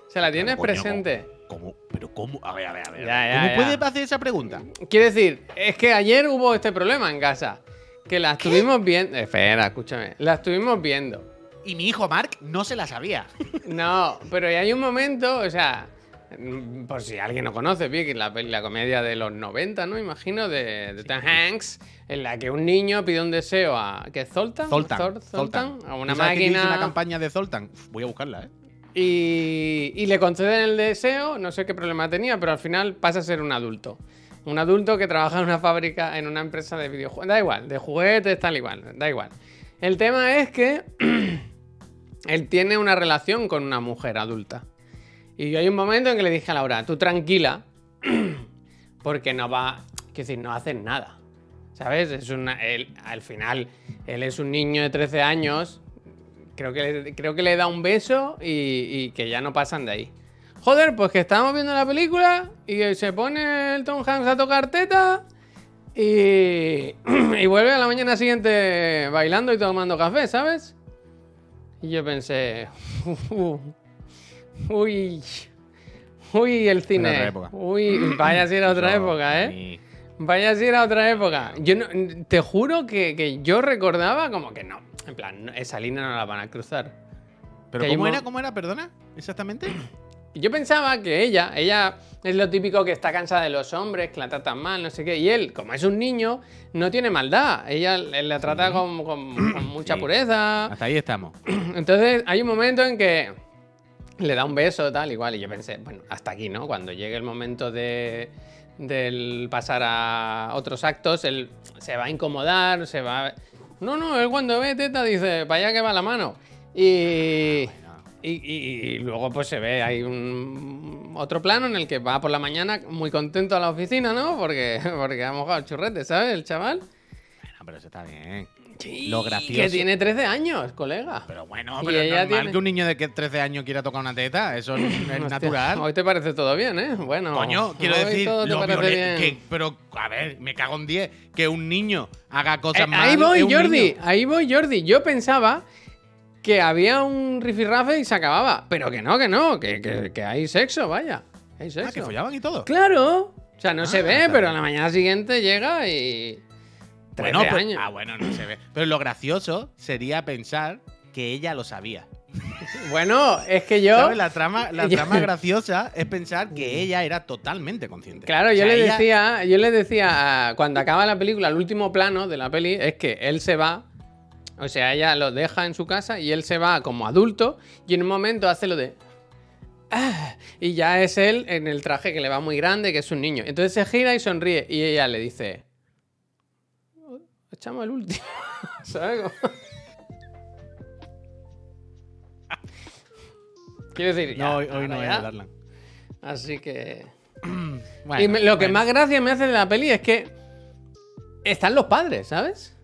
¿Se la tienes presente? ¿Cómo? ¿Pero cómo? A ver, a ver, a ver. Ya, ya, ¿Cómo ya. puedes hacer esa pregunta? Quiero decir, es que ayer hubo este problema en casa. Que la estuvimos viendo. Espera, escúchame. La estuvimos viendo. Y mi hijo Mark no se la sabía. No, pero hay un momento, o sea, mm, por si alguien no conoce, Vicky, la, la comedia de los 90, ¿no? Imagino, de, de Tom Hanks, en la que un niño pide un deseo a. ¿Qué es Zoltan? Zoltan. Zor- Zoltan, a una ¿Tú sabes que máquina. una campaña de Zoltan. Uf, voy a buscarla, ¿eh? Y, le conceden el deseo, no sé qué problema tenía, pero al final pasa a ser un adulto. Un adulto que trabaja en una fábrica, en una empresa de videojuegos. Da igual, de juguetes, tal igual, da igual. El tema es que él tiene una relación con una mujer adulta. Y hay un momento en que le dije a Laura, tú tranquila, porque no va, que decir, no hacen nada. ¿Sabes? Es una, él, al final, él es un niño de 13 años, creo que, le- creo que le da un beso y, y que ya no pasan de ahí. Joder, pues que estábamos viendo la película y se pone el Tom Hanks a tocar teta y, y vuelve a la mañana siguiente bailando y tomando café, ¿sabes? Y yo pensé, uy, uy, el cine. otra época. Uy, vaya si era otra época, ¿eh? Vaya si era otra época. Yo no- te juro que, que yo recordaba como que no. En plan, esa línea no la van a cruzar. ¿Pero cómo era? mo- ¿Cómo era? ¿Perdona? ¿Exactamente? Yo pensaba que ella, ella es lo típico que está cansada de los hombres, que la tratan mal, no sé qué. Y él, como es un niño, no tiene maldad. Ella la trata con, con- con mucha Sí. pureza. Hasta ahí estamos. Entonces hay un momento en que le da un beso, tal, igual. Y yo pensé, bueno, hasta aquí, ¿no? Cuando llegue el momento de del pasar a otros actos, él se va a incomodar, se va... No, no, él cuando ve teta dice, para allá que va la mano. Y... Y, luego pues se ve, hay un otro plano en el que va por la mañana muy contento a la oficina, ¿no? Porque, porque ha mojado el churrete, ¿sabes? El chaval. Bueno, pero eso está bien. Sí, Lo gracioso- Que tiene 13 años, colega. Pero bueno, pero es normal tiene- que un niño de que 13 años quiera tocar una teta. Eso es Hostia, natural. Hoy te parece todo bien, ¿eh? Bueno. Coño, quiero decir, lo que- pero a ver, me cago en 10. Que un niño haga cosas Eh, mal. ahí voy, Jordi. niño. Ahí voy, Jordi. Yo pensaba que había un rifirrafe y se acababa. Pero que no, que no. Que, que- que hay sexo, vaya. Hay Ah, sexo. que follaban y todo. Claro. O sea, no Ah, se ve, está pero a la mañana siguiente llega y. 13 Bueno, pues- años. ah, bueno, no se ve. Pero lo gracioso sería pensar que ella lo sabía. Bueno, es que yo. ¿Sabes? La trama, la yo- trama graciosa es pensar que ella era totalmente consciente. Claro, O yo sea, le ella- decía, yo le decía, cuando acaba la película, el último plano de la peli es que él se va, o sea, ella lo deja en su casa y él se va como adulto y en un momento hace lo de... "Ah", y ya es él en el traje que le va muy grande, que es un niño. Entonces se gira y sonríe y ella le dice... Echamos el último. ¿Sabes? Quiero decir, ya, No, hoy, hoy no ya. el Arlan. Así que... Bueno, y me- lo que más gracia me hace de la peli es que están los padres, ¿sabes?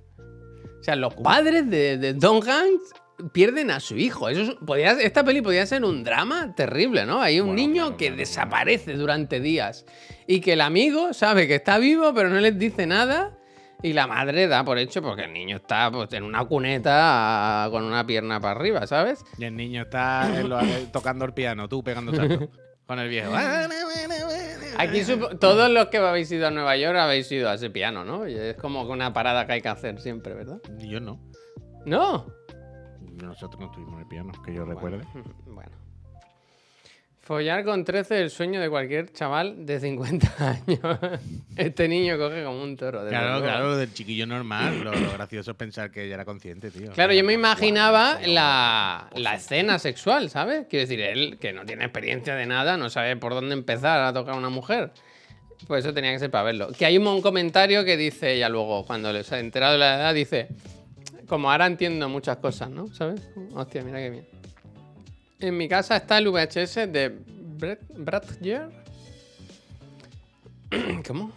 O sea, los padres de, de Tom Hanks pierden a su hijo. Eso es- podía- esta peli podría ser un drama terrible, ¿no? Hay un Bueno, niño claro, que claro, desaparece durante días y que el amigo sabe que está vivo, pero no les dice nada. Y la madre da por hecho porque el niño está pues, en una cuneta con una pierna para arriba, ¿sabes? Y el niño está eh, tocando el piano, tú pegando con el viejo. Aquí todos los que habéis ido a Nueva York habéis ido a ese piano, ¿no? Y es como una parada que hay que hacer siempre, ¿verdad? Yo no. No. Nosotros no tuvimos el piano, que yo recuerde. Bueno. Follar con 13 es el sueño de cualquier chaval de 50 años. Este niño coge como un toro. desde Claro, claro, lo del chiquillo normal. Lo, lo gracioso es pensar que ella era consciente, tío. Claro, yo me imaginaba Guau, la, la escena sexual, ¿sabes? Quiero decir, él que no tiene experiencia de nada, no sabe por dónde empezar a tocar a una mujer. Pues eso tenía que ser para verlo. Que hay un, un comentario que dice ella luego, cuando les ha enterado de la edad, dice, como ahora entiendo muchas cosas, ¿no? ¿Sabes? Hostia, mira qué bien. En mi casa está el VHS de Brett, Bratger. ¿Cómo?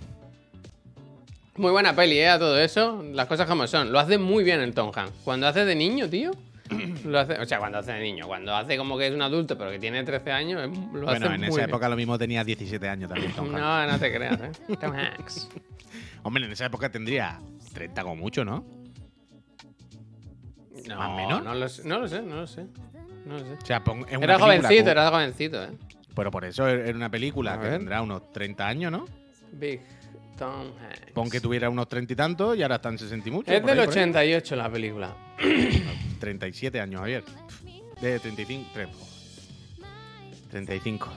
Muy buena peli, ¿eh? A todo eso. Las cosas como son. Lo hace muy bien el Tom Hanks. Cuando hace de niño, tío. Lo hace, o sea, cuando hace de niño. Cuando hace como que es un adulto, pero que tiene 13 años, lo hace Bueno, en muy esa bien. época lo mismo tenía 17 años también. Tom Hanks. No, no te creas, ¿eh? Tom Hanks. Hombre, en esa época tendría 30 como mucho, ¿no? No, ¿Más o menos? No lo, sé, no lo sé, no lo sé. No lo sé. O sea, pon- es una Era película jovencito, con- era jovencito, ¿eh? Pero por eso era una película A que ver. tendrá unos 30 años, ¿no? Big Tom Hanks. Pon que tuviera unos 30 y tantos y ahora están 60 y mucho. Es por del ahí, por ahí. 88 la película. 37 años, Javier. De 35. tre- 35.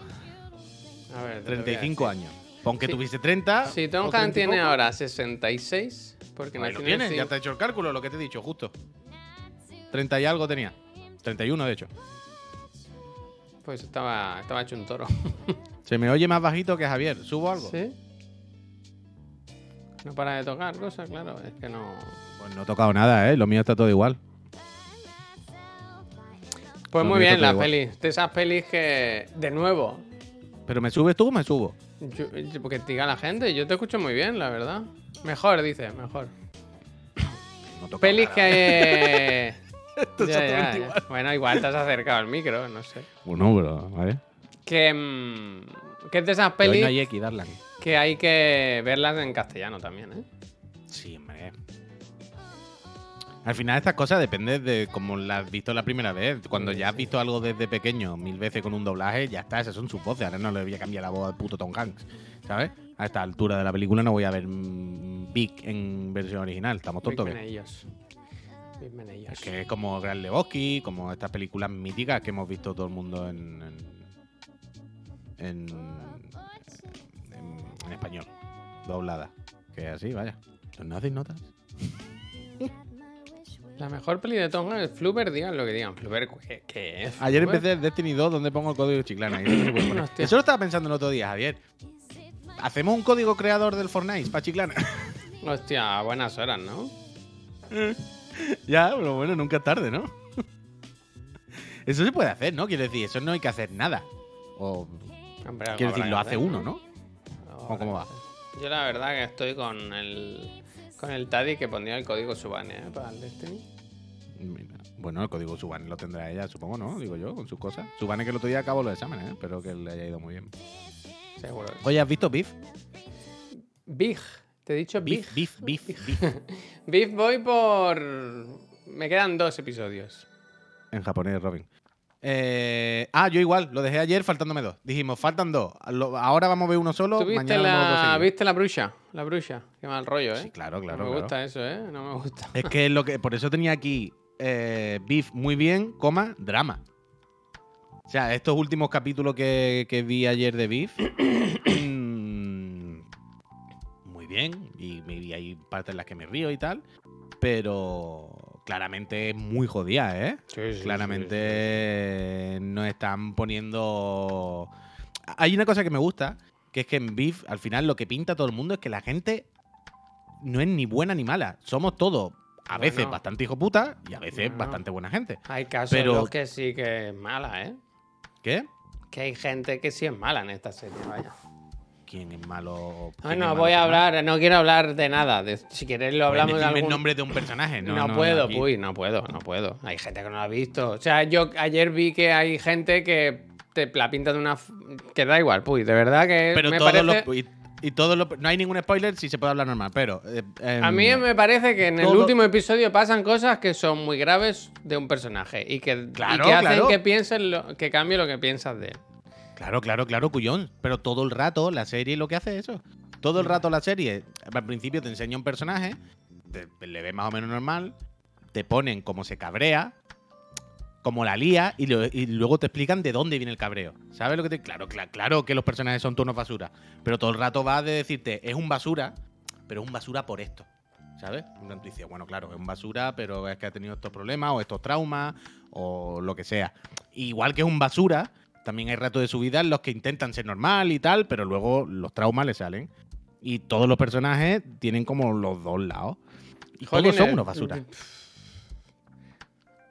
A ver, te lo voy a 35 decir. años. Pon que Sí. tuviese 30. Si Tom o Hanks 30 y tiene poco. ahora 66, porque Ahí lo nació en el tienes, ya te he hecho el cálculo, lo que te he dicho, justo. 30 y algo tenía. 31, de hecho. Pues estaba, estaba hecho un toro. Se me oye más bajito que Javier. ¿Subo algo? ¿Sí? No para de tocar cosas, claro. Es que no. Pues no he tocado nada, ¿eh? Lo mío está todo igual. Pues Lo muy bien, las igual. pelis. De esas pelis que. De nuevo. ¿Pero me subes tú o me subo? yo- porque diga la gente, yo te escucho muy bien, la verdad. Mejor, dice, mejor. No Pelis nada. que. Ya, ya, igual. Bueno, igual te has acercado al micro, no sé. Bueno, pero, ¿vale? Que. mm, que es de esas pelis no hay que hay que verlas en castellano también, ¿eh? Sí, hombre. Al final estas cosas dependen de cómo las has visto la primera vez. Cuando Sí, ya has sí. visto algo desde pequeño mil veces con un doblaje, ya está, esas son sus voces. Ahora no le voy a cambiar la voz al puto Tom Hanks, ¿sabes? A esta altura de la película no voy a ver mm, Big en versión original. Estamos tontos. Ellos. Es que es como Gran Lebowski, como estas películas míticas que hemos visto todo el mundo en. en, en, en- en español, doblada. Que así, vaya. ¿No hacéis notas? La mejor peli de Tom Hanks es Flubber, digan lo que digan. Flubber, ¿qué, qué es? Ayer Flubber? empecé Destiny 2 donde pongo el código chiclana. y eso, lo estaba pensando el otro día, Javier. Hacemos un código creador del Fortnite para chiclana. Hostia, buenas horas, ¿no? ya, pero bueno, nunca es tarde, ¿no? eso se puede hacer, ¿no? Quiero decir, eso no hay que hacer nada. O, Hombre, quiero decir, lo hace hacer, uno, ¿no? ¿O cómo va? Yo la verdad que estoy con el con el Taddy que pondría el código Subane ¿eh? para el Destiny. Mira, Bueno, el código Subane lo tendrá ella, supongo, ¿no? Digo yo, con sus cosas. Subane que el otro día acabó los exámenes, ¿eh? Espero que le haya ido muy bien. Seguro. Oye, ¿has visto Beef? Big. Te he dicho. Beef, Beef, Beef, Beef. Big voy por. Me quedan dos episodios. en japonés, Robin. Eh, ah, yo igual, lo dejé ayer faltándome dos. Dijimos, faltan dos. Lo- ahora vamos a ver uno solo. ¿Tú viste mañana la, seguidos. ¿Viste la bruja? La bruja. Qué mal rollo, ¿eh? Sí, claro, claro. no me claro. gusta eso, ¿eh? No me gusta. Es que lo que por eso tenía aquí eh, Beef muy bien, coma, drama. O sea, estos últimos capítulos que, que vi ayer de Beef. Bien. Y, hay partes en las que me río y tal. Pero claramente es muy jodida, ¿eh? Sí, sí, Claramente no están poniendo. Hay una cosa que me gusta, que es que en Beef, al final, lo que pinta todo el mundo es que la gente no es ni buena ni mala. Somos todos, a Bueno. veces, bastante hijo puta y a veces Bueno. bastante buena gente. Hay casos Pero- en los que sí que es mala, ¿eh? ¿Qué? Que hay gente que sí es mala en esta serie, vaya. ¿Quién es malo? No, quién no es malo voy a hablar, no quiero hablar de nada. de- si queréis lo Pues hablamos de algún... el nombre de un personaje. No, No, no, puedo, uy, no puedo, no puedo. Hay gente que no lo ha visto. O sea, yo ayer vi que hay gente que te la pinta de una... que da igual, puy, de verdad que Pero me todos parece... los. Y, y todos los- No hay ningún spoiler si se puede hablar normal, pero. eh, em, A mí me parece que en el todo- último episodio pasan cosas que son muy graves de un personaje y que, y Claro, que hacen claro. que piensen lo- que cambie lo que piensas de él. Claro, claro, claro, cuyón. Pero todo el rato la serie lo que hace es eso. Todo el rato la serie, al principio te enseña un personaje, te- le ves más o menos normal, te ponen como se cabrea, como la lía, y, lo- y luego te explican de dónde viene el cabreo. ¿Sabes lo que te.? Claro, cla- claro que los personajes son tonos basura. Pero todo el rato va de decirte, es un basura, pero es un basura por esto. ¿Sabes? Tú dices, bueno, claro, es un basura, pero es que ha tenido estos problemas, o estos traumas, o lo que sea. Igual que es un basura, también hay ratos de su vida en los que intentan ser normal y tal, pero luego los traumas le salen. Y todos los personajes tienen como los dos lados. Y todos son unos basura.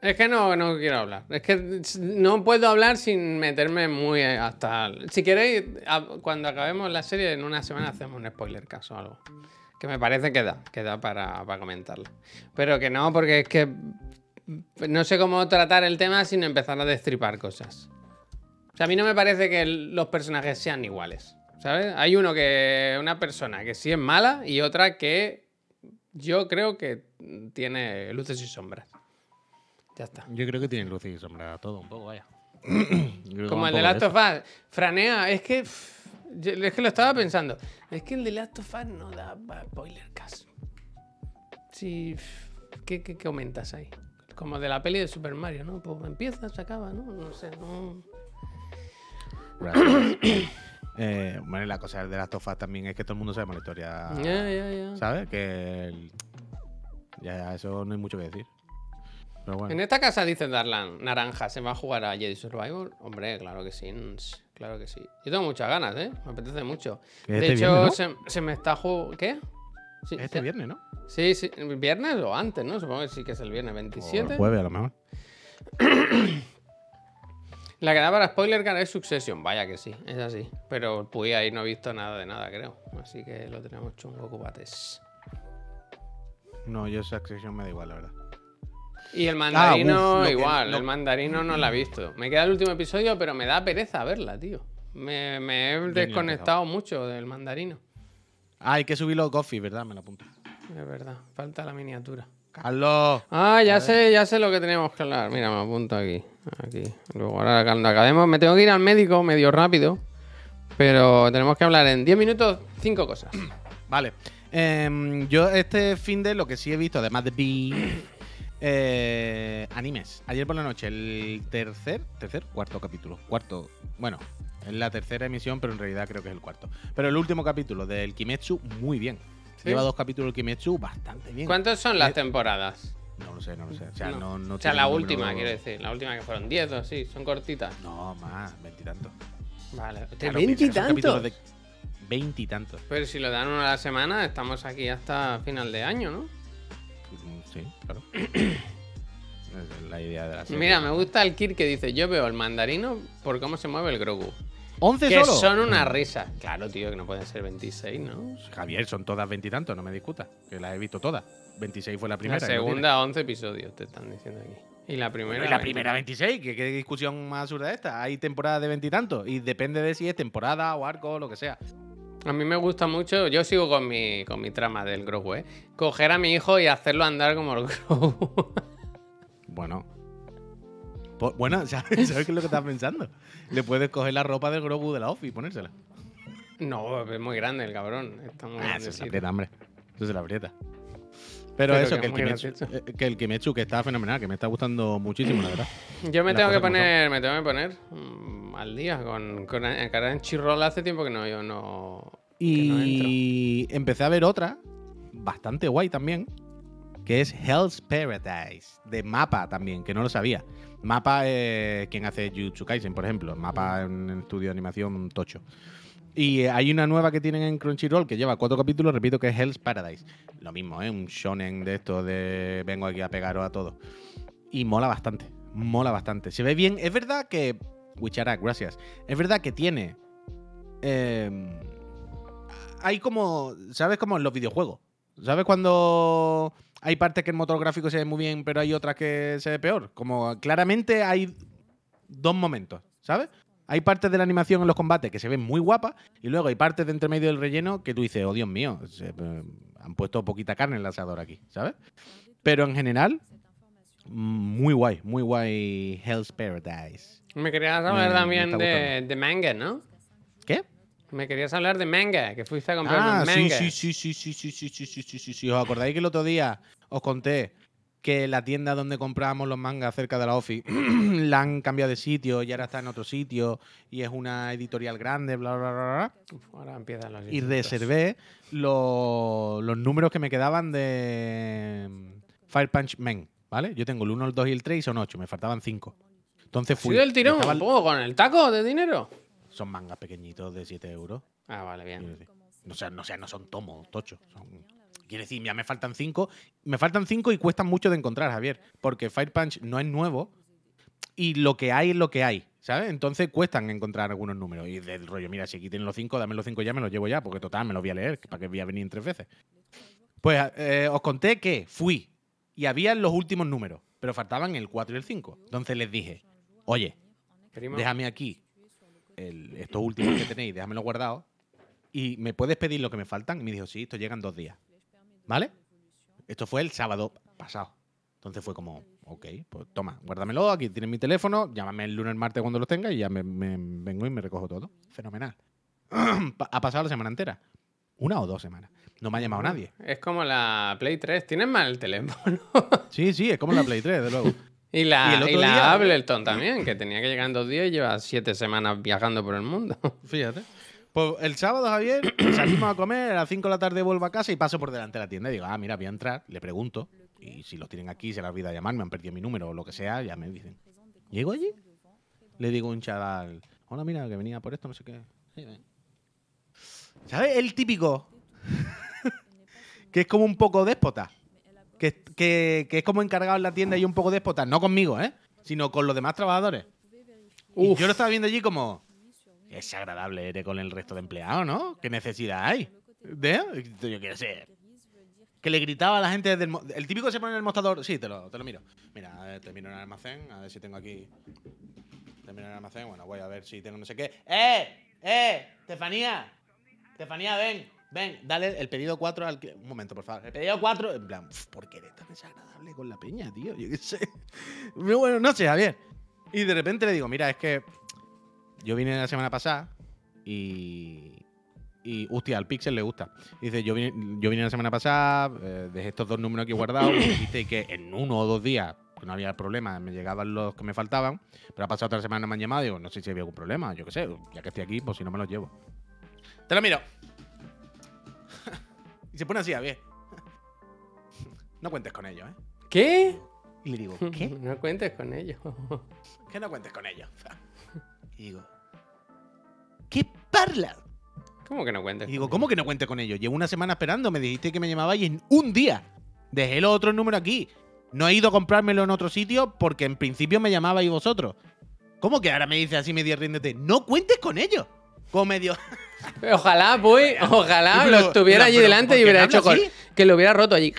Es que no, no quiero hablar. Es que no puedo hablar sin meterme muy hasta. Si queréis, cuando acabemos la serie, en una semana hacemos un spoiler caso o algo. Que me parece que da, que da para, para comentarlo. Pero que no, porque es que no sé cómo tratar el tema sin empezar a destripar cosas. O sea, a mí no me parece que los personajes sean iguales. ¿Sabes? Hay uno que. Una persona que sí es mala y otra que yo creo que tiene luces y sombras. Ya está. Yo creo que tienen luz y sombra todo un poco, vaya. Como el de Last of Us. Franea, es que. yo- es que lo estaba pensando. Es que el de Last of Us no da spoiler cast. Sí. ¿Qué, qué, qué aumentas ahí? Como de la peli de Super Mario, ¿no? Pues empieza, se acaba, ¿no? No sé, no. Eh, bueno, la cosa de las tofas también es que todo el mundo sabe la historia. Ya, ya, ya. ¿Sabes? Que. el- Ya, eso no hay mucho que decir. Pero bueno. En esta casa dice Darlan, Naranja, ¿se va a jugar a Jedi Survivor? Hombre, claro que sí, claro que sí. Yo tengo muchas ganas, ¿eh? Me apetece mucho. De este hecho, viernes, ¿no? se, se me está jugando... ¿Qué? Sí, Este se- viernes, ¿no? Sí, sí, viernes o antes, ¿no? Supongo que sí que es el viernes O 27. el jueves, a lo mejor. La que da para spoiler cara es Succession, vaya que sí, es así. Pero pues ahí no he visto nada de nada, creo. Así que lo tenemos chungo, cubates. No, yo sección me da igual, la verdad. Y el mandarino uf, lo que- igual, lo- el mandarino no la he visto. Me queda el último episodio, pero me da pereza verla, tío. Me, me he he desconectado mucho del mandarino. Ah, hay que subir los coffee, ¿verdad? Me lo apunto. Es verdad, falta la miniatura. Carlos. Ah, ya sé, ya sé lo que tenemos que hablar. Mira, me apunto aquí. Aquí. Luego, ahora cuando acabemos, me tengo que ir al médico medio rápido. Pero tenemos que hablar en 10 minutos, 5 cosas. Vale. Em, yo este fin de lo que sí he visto, además de vi eh, animes. Ayer por la noche, el tercer, tercer, cuarto capítulo. Cuarto, bueno, es la tercera emisión, pero en realidad creo que es el cuarto. Pero el último capítulo del Kimetsu, muy bien. ¿Sí? Lleva dos capítulos Kimetsu bastante bien. ¿Cuántas son las Eh, temporadas? No lo sé, no lo sé. O sea, No. no, no o sea, tiene la última, quiero decir. La última que fueron 10 o sí, son cortitas. No, más, veintitantos. Vale. ¿De Claro, 20 y piensa que son capítulos tantos? de Veintitantos. Pero si lo dan una a la semana, estamos aquí hasta final de año, ¿no? Mm, Sí, claro. Esa es la idea de la serie. Mira, me gusta el Kir que dice, yo veo el mandarino por cómo se mueve el Grogu. ¿11 Que solo? son una risa. Claro, tío, que no pueden ser 26, ¿no? Javier, son todas veintitantos, no me discutas. Que las he visto todas. 26 fue la primera. la y segunda, 11 episodios, te están diciendo aquí. Y la primera... Bueno, y la 20. primera 26, ¿qué, qué discusión más absurda esta. Hay temporadas de veintitantos y, depende de si es temporada o arco o lo que sea. A mí me gusta mucho, yo sigo con mi, con mi trama del Grogu, ¿eh? Coger a mi hijo y hacerlo andar como el Grogu. Bueno. Bueno, ¿sabes, ¿sabes qué es lo que estás pensando? Le puedes coger la ropa del Grogu de la Office y ponérsela. no, es muy grande el cabrón. Está muy Ah, eso se aprieta, hombre. Eso se la aprieta. Pero, Pero eso, que el Kimetsu, eh, que el Kimetsu, que está fenomenal, que me está gustando muchísimo, la verdad. Yo me Las tengo que poner, me tengo que poner mm, al día con, con Crunchyroll hace tiempo que no, yo no... Y empecé a ver otra, bastante guay también, que es Hell's Paradise, de Mapa también, que no lo sabía. Mapa es quien hace Jujutsu Kaisen, por ejemplo. Mapa es un estudio de animación tocho. Y eh, hay una nueva que tienen en Crunchyroll que lleva cuatro capítulos, repito, que es Hell's Paradise. Lo mismo, ¿eh? Un shonen de esto de vengo aquí a pegaros a todos. Y mola bastante, mola bastante. Se ve bien. Es verdad que... Wicharak, gracias. Es verdad que tiene... eh, hay como, ¿sabes? Como en los videojuegos. ¿Sabes cuando hay partes que el motor gráfico se ve muy bien, pero hay otras que se ve peor? Como claramente hay dos momentos, ¿sabes? Hay partes de la animación en los combates que se ven muy guapas y luego hay partes de entre medio del relleno que tú dices, oh Dios mío, se- eh, han puesto poquita carne en el asador aquí, ¿sabes? Pero en general, muy guay, muy guay Hell's Paradise. Me querías hablar también de manga, ¿no? ¿Qué? Me querías hablar de manga, que fuiste a comprar Ah, manga. sí, sí, sí, sí, sí, sí, sí, sí, sí, sí, sí. ¿Os acordáis que el otro día os conté que la tienda donde comprábamos los mangas cerca de la office la han cambiado de sitio y ahora está en otro sitio y es una editorial grande, bla, bla, bla, bla? Ahora empiezan los Y reservé lo- los números que me quedaban de Fire Punch Men, ¿vale? Yo tengo el 1, el 2 y el 3 y son 8, me faltaban 5. Entonces fui. ¿Sigue el tirón? estaba- ¿Puedo con el taco de dinero? Son mangas pequeñitos de 7 euros. Ah, vale, bien. No, sea, no, sea, no son tomos, tochos. Son... Quiere decir, ya me faltan cinco. Me faltan cinco y cuestan mucho de encontrar, Javier. Porque Fire Punch no es nuevo y lo que hay es lo que hay, ¿sabes? Entonces cuestan encontrar algunos números. Y del rollo, mira, si aquí tienen los cinco, dame los cinco ya, me los llevo ya, porque total, me los voy a leer, ¿para que voy a venir en tres veces? Pues eh, os conté que fui y había los últimos números, pero faltaban el 4 y el 5. Entonces les dije, oye, Primo. déjame aquí el- estos últimos que tenéis, déjamelo guardado. Y me puedes pedir lo que me faltan. Y me dijo, sí, esto llega en dos días. ¿Vale? Esto fue el sábado pasado. Entonces fue como, ok, pues toma, guárdamelo, aquí tienes mi teléfono, llámame el lunes, martes cuando lo tenga y ya me, me- vengo y me recojo todo. Fenomenal. Ha pasado la semana entera. Una o dos semanas. No me ha llamado nadie. Es como la Play 3. Tienes mal el teléfono. Sí, sí, es como la Play 3, de luego. y la, Y el y otro la día- Ableton también, que tenía que llegar en dos días y lleva siete semanas viajando por el mundo. Fíjate. Pues el sábado, Javier, salimos a comer, a las 5 de la tarde vuelvo a casa y paso por delante de la tienda y digo, ah, mira, voy a entrar, le pregunto, y si los tienen aquí, se les olvida llamarme, han perdido mi número o lo que sea, ya me dicen. Llego allí, le digo a un chaval, hola, mira, que venía por esto, no sé qué. ¿Sabes? El típico, que es como un poco déspota, que, que, que es como encargado en la tienda y un poco déspota, no conmigo, ¿eh? Sino con los demás trabajadores. Y yo lo estaba viendo allí como. Es agradable eres con el resto de empleados, ¿no? ¿Qué necesidad hay? ¿De? Yo qué sé. Que le gritaba a la gente desde el, el típico que se pone en el mostrador. Sí, te lo, te lo miro. Mira, a ver, te miro en el almacén, a ver si tengo aquí. Te miro en el almacén, bueno, voy a ver si tengo no sé qué. ¡Eh! ¡Eh! ¡Estefanía! Estefanía, ven, ven, dale el pedido 4 al. Un momento, por favor. El pedido 4, en plan, "Uf, ¿por qué eres tan desagradable con la peña, tío? Yo qué sé. Pero Bueno, no sé, Javier. Y de repente le digo, mira, es que yo vine la semana pasada y. Y, hostia, al Pixel le gusta. Dice, yo vine, yo vine la semana pasada, eh, dejé estos dos números aquí guardados, y dijiste que en uno o dos días, no había problema, me llegaban los que me faltaban, pero ha pasado otra semana, me han llamado, digo, no sé si había algún problema, yo qué sé, ya que estoy aquí, pues si no me los llevo. Te lo miro. Y se pone así, a ver. No cuentes con ellos, ¿eh? ¿Qué? Y le digo, ¿qué? No cuentes con ello. Que no cuentes con ellos. Y digo, ¿qué parla? ¿Cómo que no cuentes? Y digo, con ¿cómo que no cuente con ellos? Llevo una semana esperando, me dijiste que me llamabais en un día. Dejé los otros números aquí. No he ido a comprármelo en otro sitio porque en principio me llamabais vosotros. ¿Cómo que ahora me dice así medio riéndote? No cuentes con ellos. Como medio. Ojalá, pues, ojalá Pero- lo estuviera pero- allí pero, delante ¿por y hubiera hecho con- que lo hubiera roto allí.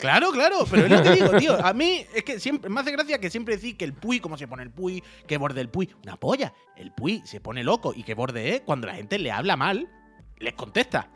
Claro, claro, pero es lo que digo, tío. A mí es que siempre me hace gracia que siempre decís que el Puy, cómo se pone el Puy, que borde el Puy. Una polla. El Puy se pone loco y que borde es cuando la gente le habla mal, les contesta.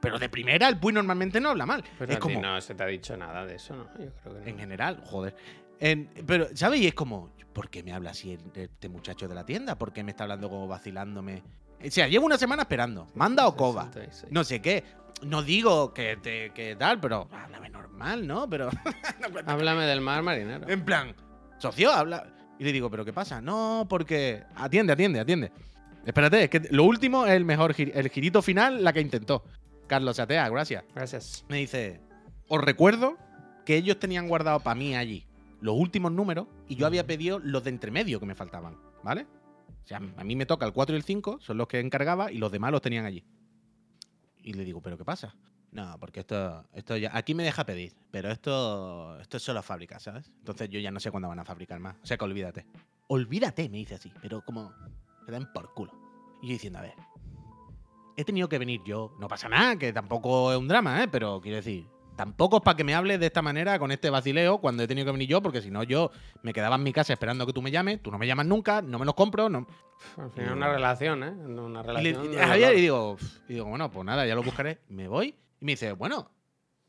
Pero de primera el Puy normalmente no habla mal. Pero es a ti como, no se te ha dicho nada de eso, ¿no? Yo creo que no. en general, joder. En- pero, ¿sabes? Y es como, ¿por qué me habla así este muchacho de la tienda? ¿Por qué me está hablando como vacilándome? O sea, llevo una semana esperando. Manda o coba. 66. No sé qué. No digo que, te, que tal, pero háblame normal, ¿no? Pero. no Háblame del mar marinero. en plan, socio, habla. Y le digo, ¿pero qué pasa? No, porque. Atiende, atiende, atiende. Espérate, es que lo último es el mejor, gir- el girito final, la que intentó. Carlos Satea, gracias. Gracias. Me dice, os recuerdo que ellos tenían guardado para mí allí los últimos números y yo había pedido los de entremedio que me faltaban, ¿vale? O sea, a mí me toca el 4 y el 5, son los que encargaba y los demás los tenían allí. Y le digo, ¿pero qué pasa? No, porque esto, esto ya. Aquí me deja pedir, pero esto, esto es solo fábrica, ¿sabes? Entonces yo ya no sé cuándo van a fabricar más. O sea que olvídate. Olvídate, me dice así, pero como. Me dan por culo. Y yo diciendo, a ver. He tenido que venir yo. No pasa nada, que tampoco es un drama, ¿eh? Pero quiero decir, tampoco es para que me hables de esta manera con este vacileo cuando he tenido que venir yo, porque si no yo me quedaba en mi casa esperando que tú me llames, tú no me llamas nunca, no me los compro, no. Al final una relación, ¿eh? Una Y, le- relación. y- a Javier, dolor. y digo, y digo, bueno, pues nada, ya lo buscaré. Me voy y me dice, bueno,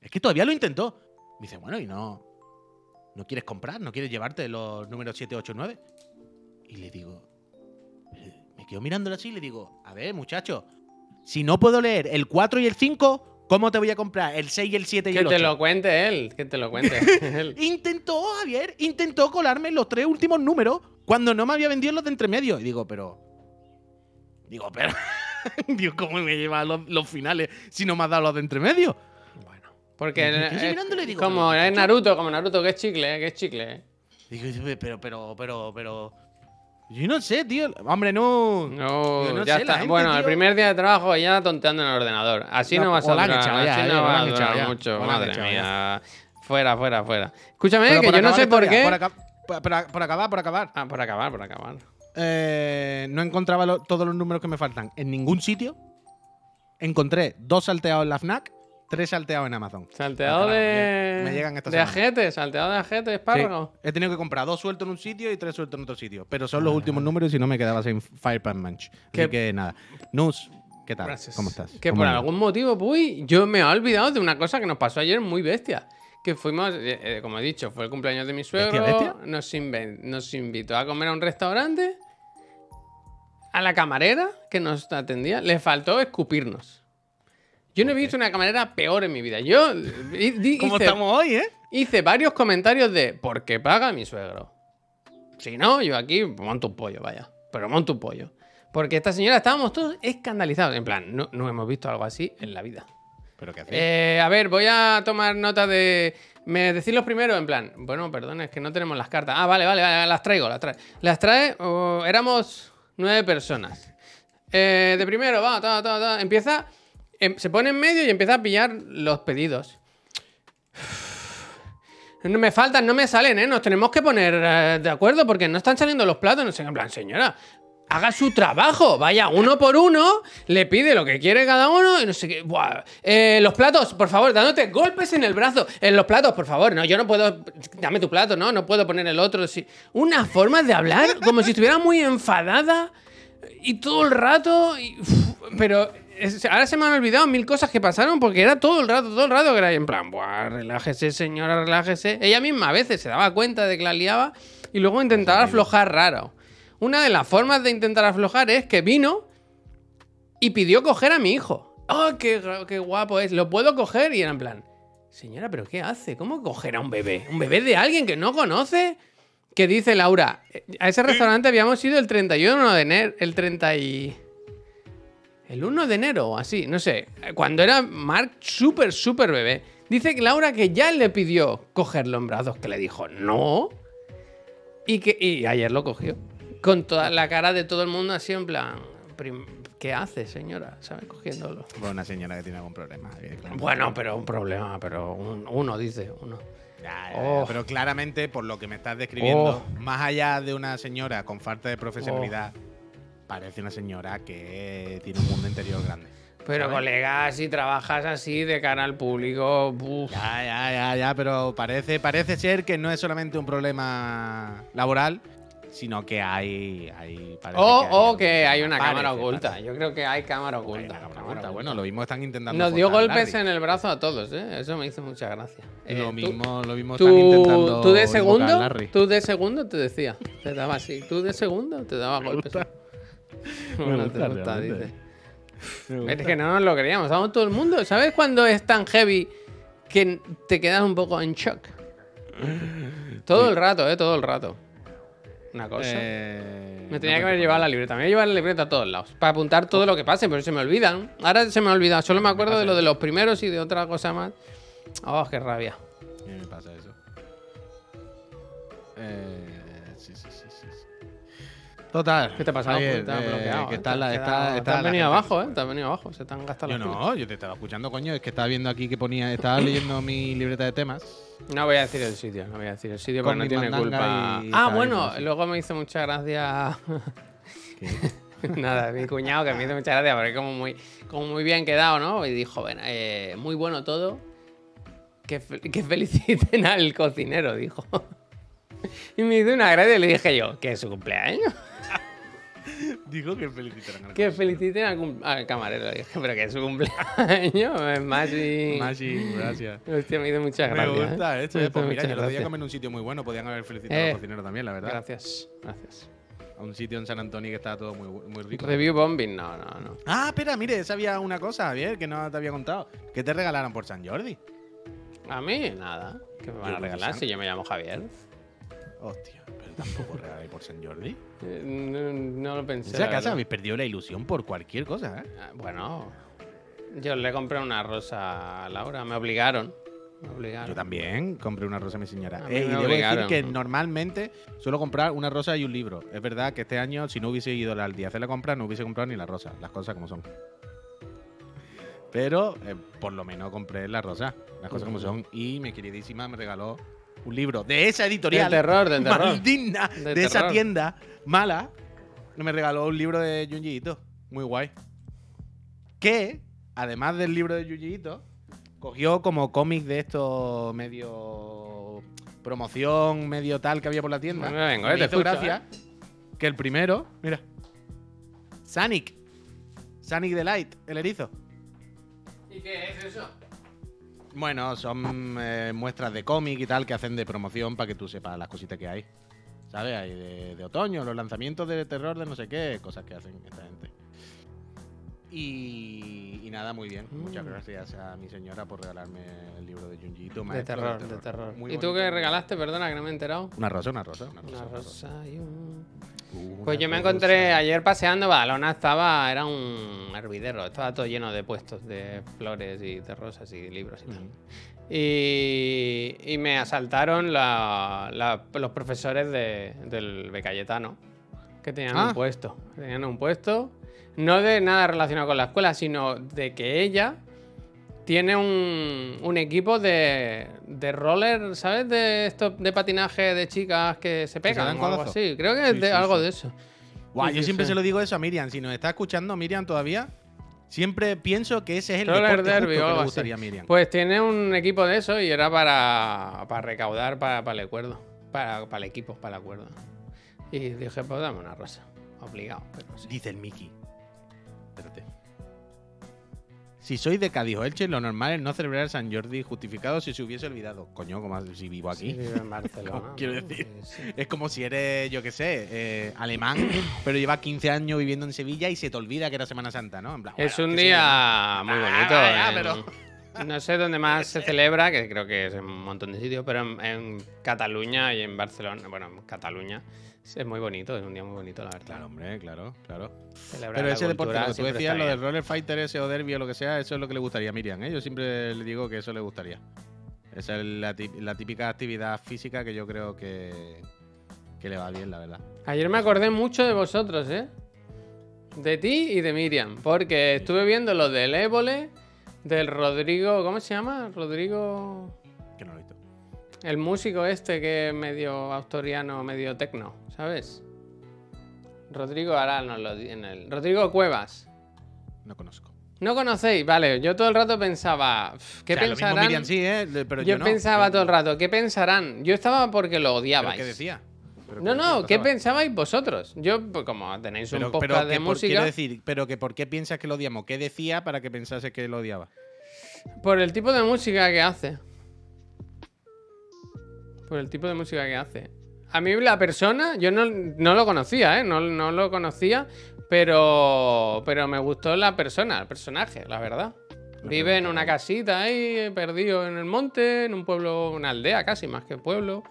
es que todavía lo intentó. Me dice, bueno, y no. ¿No quieres comprar? ¿No quieres llevarte los números 7, 8, 9? Y le digo, eh, me quedo mirándolo así y le digo, a ver, muchacho, si no puedo leer el 4 y el 5, ¿cómo te voy a comprar el 6 y el 7 y Que el 8? te lo cuente él, que te lo cuente él. Intentó, Javier, intentó colarme los tres últimos números cuando no me había vendido los de entre medio. Y digo, pero. Digo, pero. Dios, ¿cómo me lleva los, los finales si no me has dado los de entre medio? Bueno. Porque mirándole y digo, como es. Naruto, como Naruto, que es chicle, eh, que es chicle. Digo, pero, pero, pero, pero. Yo no sé, tío. Hombre, no. No, ya sé, está. gente, bueno, el primer día de trabajo ya tonteando en el ordenador. Así No, no, vas a durar, ya, así no vas a durar mucho. Madre mía. Fuera, fuera, fuera. Escúchame, Pero que yo no sé por qué. Por, aca- por- por- por acabar, por acabar. Ah, por acabar, por acabar. Eh, no encontraba lo- todos los números que me faltan en ningún sitio. Encontré dos salteados en la FNAC, tres salteados en Amazon. Salteado Ah, de. me llegan de ajete, salteado de ajete, espárrago. Sí, he tenido que comprar dos sueltos en un sitio y tres sueltos en otro sitio. Pero son los últimos números y no me quedaba sin Firepan Manch. Así Que- nada. Nus, ¿qué tal? Gracias. ¿Cómo estás? Que ¿Cómo por algún motivo, uy, yo me he olvidado de una cosa que nos pasó ayer muy bestia. Que fuimos, eh, eh, como he dicho, fue el cumpleaños de mi suegro. bestia? Nos, inven- nos invitó a comer a un restaurante. A la camarera que nos atendía le faltó escupirnos. Yo no he visto una camarera peor en mi vida. Yo di- di- ¿Cómo hice, estamos hoy, eh? hice varios comentarios de ¿por qué paga mi suegro? Si no, yo aquí monto un pollo, vaya. Pero monto un pollo. Porque esta señora estábamos todos escandalizados. En plan, no, no hemos visto algo así en la vida. ¿Pero qué hacéis? Eh, a ver, voy a tomar nota de. Me decís los primeros, en plan. Bueno, perdón, es que no tenemos las cartas. Ah, vale, vale, vale, las traigo, las traigo. Las trae. oh, éramos nueve personas. Eh, de primero, va, ta, ta, ta. Empieza. Em, se pone en medio y empieza a pillar los pedidos. No me faltan, no me salen, ¿eh? Nos tenemos que poner eh, de acuerdo porque no están saliendo los platos. No sé, en plan, señora, haga su trabajo. Vaya uno por uno, le pide lo que quiere cada uno y no sé qué. Eh, los platos, por favor, dándote golpes en el brazo. En los platos, por favor. No, yo no puedo. Dame tu plato, ¿no? No puedo poner el otro. Sí. Una forma de hablar como si estuviera muy enfadada y todo el rato. pero es- ahora se me han olvidado mil cosas que pasaron porque era todo el rato, todo el rato que era en plan, Buah, relájese, señora, relájese. Ella misma a veces se daba cuenta de que la liaba y luego intentaba aflojar raro. Una de las formas de intentar aflojar es que vino y pidió coger a mi hijo. ¡Oh, qué, qué guapo es! ¿Lo puedo coger? Y era en plan, señora, ¿pero qué hace? ¿Cómo coger a un bebé? ¿Un bebé de alguien que no conoce? Que dice Laura, eh, a ese restaurante habíamos ido el 31 de enero, el 30 y... El 1 de enero o así, no sé. Cuando era Mark súper, súper bebé. Dice que Laura que ya le pidió cogerlo en brazos, que le dijo no. Y que y ayer lo cogió. Con toda la cara de todo el mundo así en plan... ¿Qué hace, señora? ¿Sabes? Cogiéndolo. Fue una señora que tiene algún problema. Bueno, pero un problema, pero un- uno dice, uno. Ya, ya, ya, Oh. Pero claramente, por lo que me estás describiendo, Oh. más allá de una señora con falta de profesionalidad, parece una señora que tiene un mundo interior grande. Pero colega, si trabajas así de cara al público, uf. Ya, ya, ya, ya, pero parece, parece ser que no es solamente un problema laboral, sino que hay. hay O, que o que hay una Parece, cámara oculta. parece. Yo creo que hay cámara Hay oculta. una cámara cámara oculta. Bueno, lo mismo están intentando. Nos dio golpes Larry. en el brazo a todos, ¿eh? Eso me hizo mucha gracia. Eh, Lo tú- mismo, lo mismo Tú, están intentando. tú de segundo, tú de segundo te decía, te daba así, tú de segundo te daba golpes. gusta, gusta, realmente. dice. Es que no nos lo creíamos, estamos todo el mundo. ¿Sabes cuando es tan heavy que te quedas un poco en shock? Todo el rato, eh, todo el rato. Una cosa. Eh, me tenía no que haber llevado la libreta. Me voy a llevar la libreta a todos lados. Para apuntar todo lo que pase, pero se me olvidan. Ahora se me olvida. Solo me acuerdo de lo de los primeros y de otra cosa más. Oh, qué rabia. ¿Qué me pasa eso? Eh, Total. ¿Qué te? Javier, has eh, bloqueado. que eh. está la, está, está te venido abajo, ¿eh? Te venido abajo. Se te han gastado Yo las pilas. no, yo te estaba escuchando, coño. Es que estaba viendo aquí que ponía. Estaba leyendo mi libreta de temas. No voy a decir el sitio, no voy a decir el sitio porque no tiene culpa. y Ah, bueno, luego me hizo mucha gracia. Nada, mi cuñado que me hizo mucha gracia porque como muy, como muy bien quedado, ¿no? Y dijo, bueno, eh, muy bueno todo. Que, fe- que feliciten al cocinero, dijo. Y me hizo una gracia y le dije yo, que es su cumpleaños. Digo que felicitaran al Que feliciten al, camarero. Dije, pero que es su cumpleaños. Es y... Masi, gracias. Hostia, me hizo mucha Me gracia. gusta ¿eh? esto. Me eh. hizo Pues mira, yo lo voy a gracia. comer en un sitio muy bueno. Podían haber felicitado Eh, al cocinero también, la verdad. Gracias, gracias. A un sitio en San Antonio que estaba todo muy, muy rico. Review bombing, no, no, no. Ah, espera, mire, sabía una cosa, Javier, que no te había contado. ¿Qué te regalaron por San Jordi? A mí, nada. ¿Qué me van a regalar si yo me llamo Javier? Hostia, tampoco regalé por San Jordi. Eh, No, no lo En pensé. esa la casa habéis perdido la ilusión por cualquier cosa, ¿eh? Ah, Bueno, yo le compré una rosa a Laura, me obligaron. Me obligaron. Yo también compré una rosa a mi señora. A Eh, y debo decir que normalmente suelo comprar una rosa y un libro. Es verdad que este año, si no hubiese ido al día a hacer la compra, no hubiese comprado ni la rosa. Las cosas como son. Pero eh, por lo menos compré la rosa. Las cosas como son. Y mi queridísima me regaló un libro de esa editorial. De terror, de terror. Maldita, de, De esa terror. tienda mala. Me regaló un libro de Junji Ito. Muy guay. Que, además del libro de Junji Ito, cogió como cómic de estos medio promoción, medio tal que había por la tienda. Bueno, vengo, eh, me te hizo escucho, gracia que el primero, mira. Sonic. Sonic the Light, el erizo. ¿Y qué es eso? Bueno, son eh, muestras de cómic y tal que hacen de promoción para que tú sepas las cositas que hay. ¿Sabes? Hay de, de otoño, los lanzamientos de terror de no sé qué, cosas que hacen esta gente. Y, y nada, muy bien. Muchas Mm. gracias a mi señora por regalarme el libro de Junji Ito, De terror, de terror. Muy ¿Y tú qué regalaste? Perdona, que no me he enterado. Una rosa, una rosa, una rosa. Una una rosa. rosa y un... Una Pues yo me encontré ayer paseando, Badalona estaba, era un hervidero, estaba todo lleno de puestos de flores y de rosas y libros y tal. Ujú. Y, y me asaltaron la- la- los profesores de- del Becayetano, que tenían Ah. un puesto. Tenían un puesto, no de nada relacionado con la escuela, sino de que ella tiene un, un equipo de, de roller, ¿sabes? De esto, de patinaje de chicas que se pegan o algo así. Creo que es Sí, de- sí, algo sí. de eso. Guau, yo siempre se lo digo eso a Miriam. Si nos está escuchando Miriam todavía, siempre pienso que ese es el Roller deporte derby justo que le gustaría a Miriam. Pues tiene un equipo de eso y era para, para recaudar para, para el acuerdo. Para, para el equipo, para el acuerdo. Y dije, pues dame una rosa. Obligado, pero sí. Dice el Mickey. Espérate. Si sois de Cádiz o Elche, lo normal es no celebrar San Jordi justificado si se hubiese olvidado. Coño, como si vivo aquí. Sí, vive en Barcelona. Quiero decir. Sí, sí. Es como si eres, yo qué sé, eh, alemán, pero llevas 15 años viviendo en Sevilla y se te olvida que era Semana Santa, ¿no? En plan, Es bueno, un día muy Ah, bonito. pero- No sé dónde más se celebra, que creo que es en un montón de sitios, pero en, en Cataluña y en Barcelona, bueno, en Cataluña es muy bonito, es un día muy bonito, la verdad. Claro, hombre, claro, claro. Celebrar Pero ese deporte, tú decías, lo del roller fighter ese o derby o lo que sea, eso es lo que le gustaría a Miriam, ¿eh? Yo siempre le digo que eso le gustaría. Esa es la, típica actividad física que yo creo que, que le va bien, la verdad. Ayer me acordé mucho de vosotros, ¿eh? De ti y de Miriam, porque estuve viendo lo del Évole, del Rodrigo, ¿cómo se llama? Rodrigo, Que no lo he visto. el músico este que es medio autoriano, medio tecno, ¿sabes? Rodrigo Aral nos lo di en el. Rodrigo Cuevas. No conozco. ¿No conocéis? Vale, yo todo el rato pensaba, "Uf, ¿qué O sea, lo mismo pensarán? Miriam sí, ¿eh? Pero yo, yo no. pensaba todo el rato, ¿qué pensarán? Yo estaba porque lo ¿Pero odiabais. qué decía? ¿Pero No, no, qué pensabais vosotros? Yo, pues como tenéis un podcast pero de por- música, quiero decir, pero que por qué piensas que lo odiamos. ¿Qué decía para que pensase que lo odiaba? por el tipo de música que hace. Por el tipo de música que hace. A mí la persona, yo no, no lo conocía, ¿eh? No, no lo conocía, pero, pero me gustó la persona, el personaje, la verdad. Vive en una casita ahí, perdido en el monte, en un pueblo, una aldea casi, más que pueblo.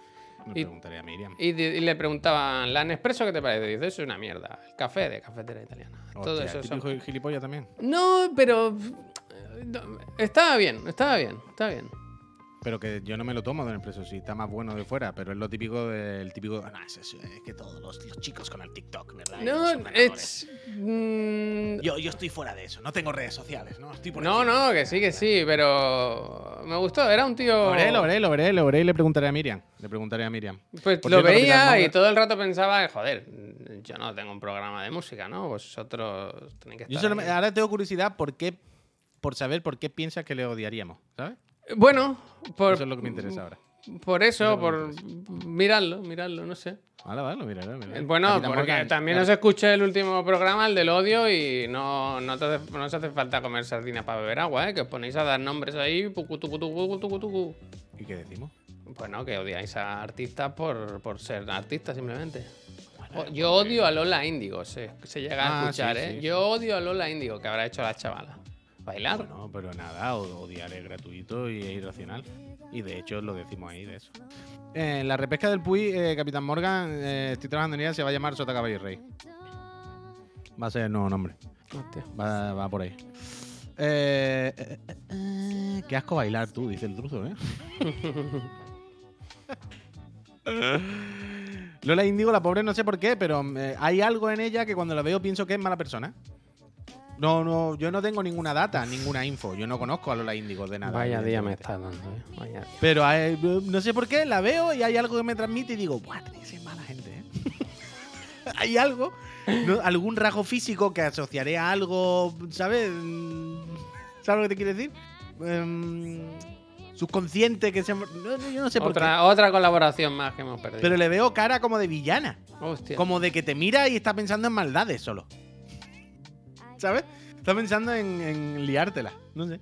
Me Y- preguntaría a Miriam. Y, y le preguntaban, ¿la Nespresso qué te parece? Dice, es una mierda. El café de cafetera italiana. Todo Hostia, eso ¿el son- gilipollas también. No, pero... eh, Estaba bien, estaba bien, estaba bien. Pero que yo no me lo tomo de preso, si está más bueno de fuera, pero es lo típico del típico. No, es, es- es que todos los, los chicos con el TikTok, ¿verdad? No, es... mm, Yo, yo estoy fuera de eso, no tengo redes sociales, ¿no? Estoy por No, no, que sí, que sí, pero me gustó, era un tío... Lo veré, lo veré, lo veré, lo veré y le preguntaré a Miriam. Le preguntaré a Miriam. Pues Por lo cierto, veía y todo el rato pensaba, joder, yo no tengo un programa de música, ¿no? Vosotros tenéis que estar Yo solo ahora tengo curiosidad por qué, por saber por qué piensas que le odiaríamos, ¿sabes? Bueno, por, Eso es lo que me interesa ahora. por eso, Eso por es lo miradlo, miradlo, no sé. Vale, vale, lo miraré, miraré. Eh, Bueno, porque también os escuché el último programa, el del odio, y no, no, te hace, no os hace falta comer sardinas para beber agua, ¿eh? Que os ponéis a dar nombres ahí, pucu, tucu, tucu, tucu, tucu. ¿Y qué decimos? Bueno, que odiáis a artistas por, por ser artistas simplemente. Yo odio a Lola Índigo, se, se llega a Ah, escuchar, sí, ¿eh? sí, Yo odio a Lola Índigo, que habrá hecho la chavala. ¿Bailar? No, pero nada, o- odiar es gratuito y es irracional. Y de hecho lo decimos ahí de eso. En la repesca del Puy, eh, Capitán Morgan, eh, estoy trabajando en ella, se va a llamar Sota Caballo y Rey. Va a ser el nuevo nombre. Hostia. Va, va por ahí. Eh, eh, eh, eh, qué asco bailar tú, dice el truzo, ¿eh? Lola Índigo, la pobre, no sé por qué, pero eh, hay algo en ella que cuando la veo pienso que es mala persona. No, no, yo no tengo ninguna data, ninguna info. Yo no conozco a Lola Índigo de nada. Vaya día me estás dando, ¿eh? Vaya día. Pero hay- no sé por qué, la veo y hay algo que me transmite y digo, ¡buah, tiene que ser mala gente, ¿eh? hay algo, ¿no? algún rasgo físico que asociaré a algo, ¿sabes? Mm, ¿Sabes lo que te quiero decir? Em, subconsciente que se... No, yo no sé por qué. Otra, otra colaboración más que hemos perdido. Pero le veo cara como de villana. Hostia. Como de que te mira y está pensando en maldades solo. ¿Sabes? Está pensando en, en liártela. No sé.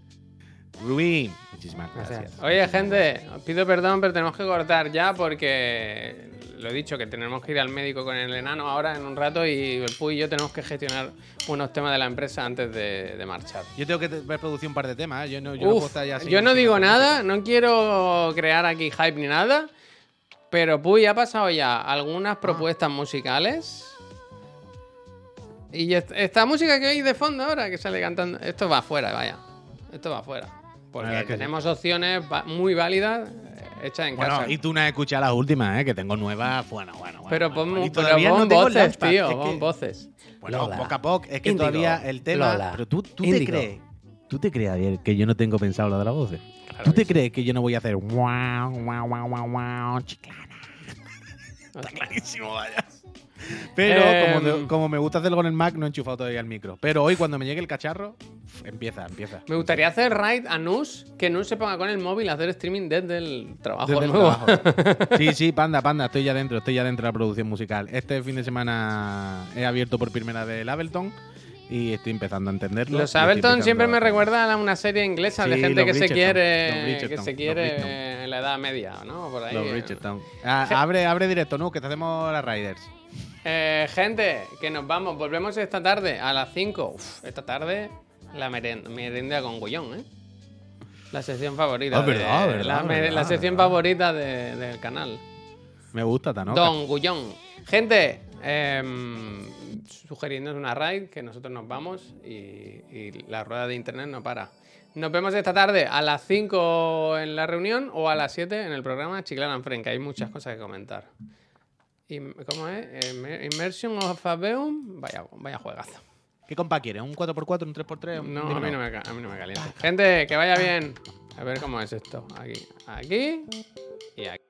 Rubín. Muchísimas sea, gracias. Oye, gente, os pido perdón, pero tenemos que cortar ya porque lo he dicho, que tenemos que ir al médico con el enano ahora en un rato y el Puy y yo tenemos que gestionar unos temas de la empresa antes de, de marchar. Yo tengo que ver producir un par de temas. ¿eh? Yo no, yo no puedo Uf, estar ya así yo no digo nada, no quiero crear aquí hype ni nada, pero Puy ha pasado ya algunas propuestas musicales. Y est- esta música que oís de fondo ahora, que sale cantando, esto va afuera, vaya. Esto va afuera. Porque sí. tenemos opciones muy válidas eh, hechas en Bueno, casa. y tú no has escuchado las últimas, ¿eh? que tengo nuevas. Bueno, bueno, bueno. pero pon, bueno. Y pero pon no voces, tío, es pon que- voces. Bueno, Lola, poco a poco. Es que todavía el tema. Lola, pero tú, tú te crees. ¿Tú te crees, Javier, que yo no tengo pensado lo de las voces? Claro ¿Tú te sí. crees que yo no voy a hacer wow, wow, wow, wow, wow, chiclana? Está clarísimo, vaya. Pero Em. como, me- como me gusta hacerlo con el Mac, no he enchufado todavía el micro. Pero hoy, cuando me llegue el cacharro, empieza, empieza. Me gustaría hacer raid a Nus, que Nus se ponga con el móvil a hacer streaming desde el trabajo Desde el nuevo. trabajo. Sí, sí, panda, panda, estoy ya dentro, estoy ya dentro de la producción musical. Este fin de semana he abierto por primera vez el Ableton y estoy empezando a entenderlo. Los Ableton siempre me empezando a- recuerdan a una serie inglesa de Sí, gente los que se quiere que se quiere en la edad media, ¿no? Por ahí. Los eh. Bridgerton. Ah, abre, abre directo, ¿no? Que te hacemos las Riders. Eh, gente, que nos vamos. Volvemos esta tarde a las 5. Uf, esta tarde la meren- merienda con Gullón, ¿eh? La sección favorita. Ah, verdad, de- verdad, la, verdad, la sección favorita de- del canal. Me gusta, Tanoka. Don Gullón. Gente, em, sugiriéndonos una raid que nosotros nos vamos y, y la rueda de internet no para. Nos vemos esta tarde a las 5 en la reunión o a las 7 en el programa Chiclana en Fren, que hay muchas cosas que comentar. ¿Cómo es? Immer- Immersion of Abeum. Vaya, vaya juegazo. ¿Qué compa quieres? ¿Un 4x4, un 3x3? No, a mí no, me, a mí no me calienta. Gente, que vaya bien. A ver cómo es esto. Aquí, aquí y aquí.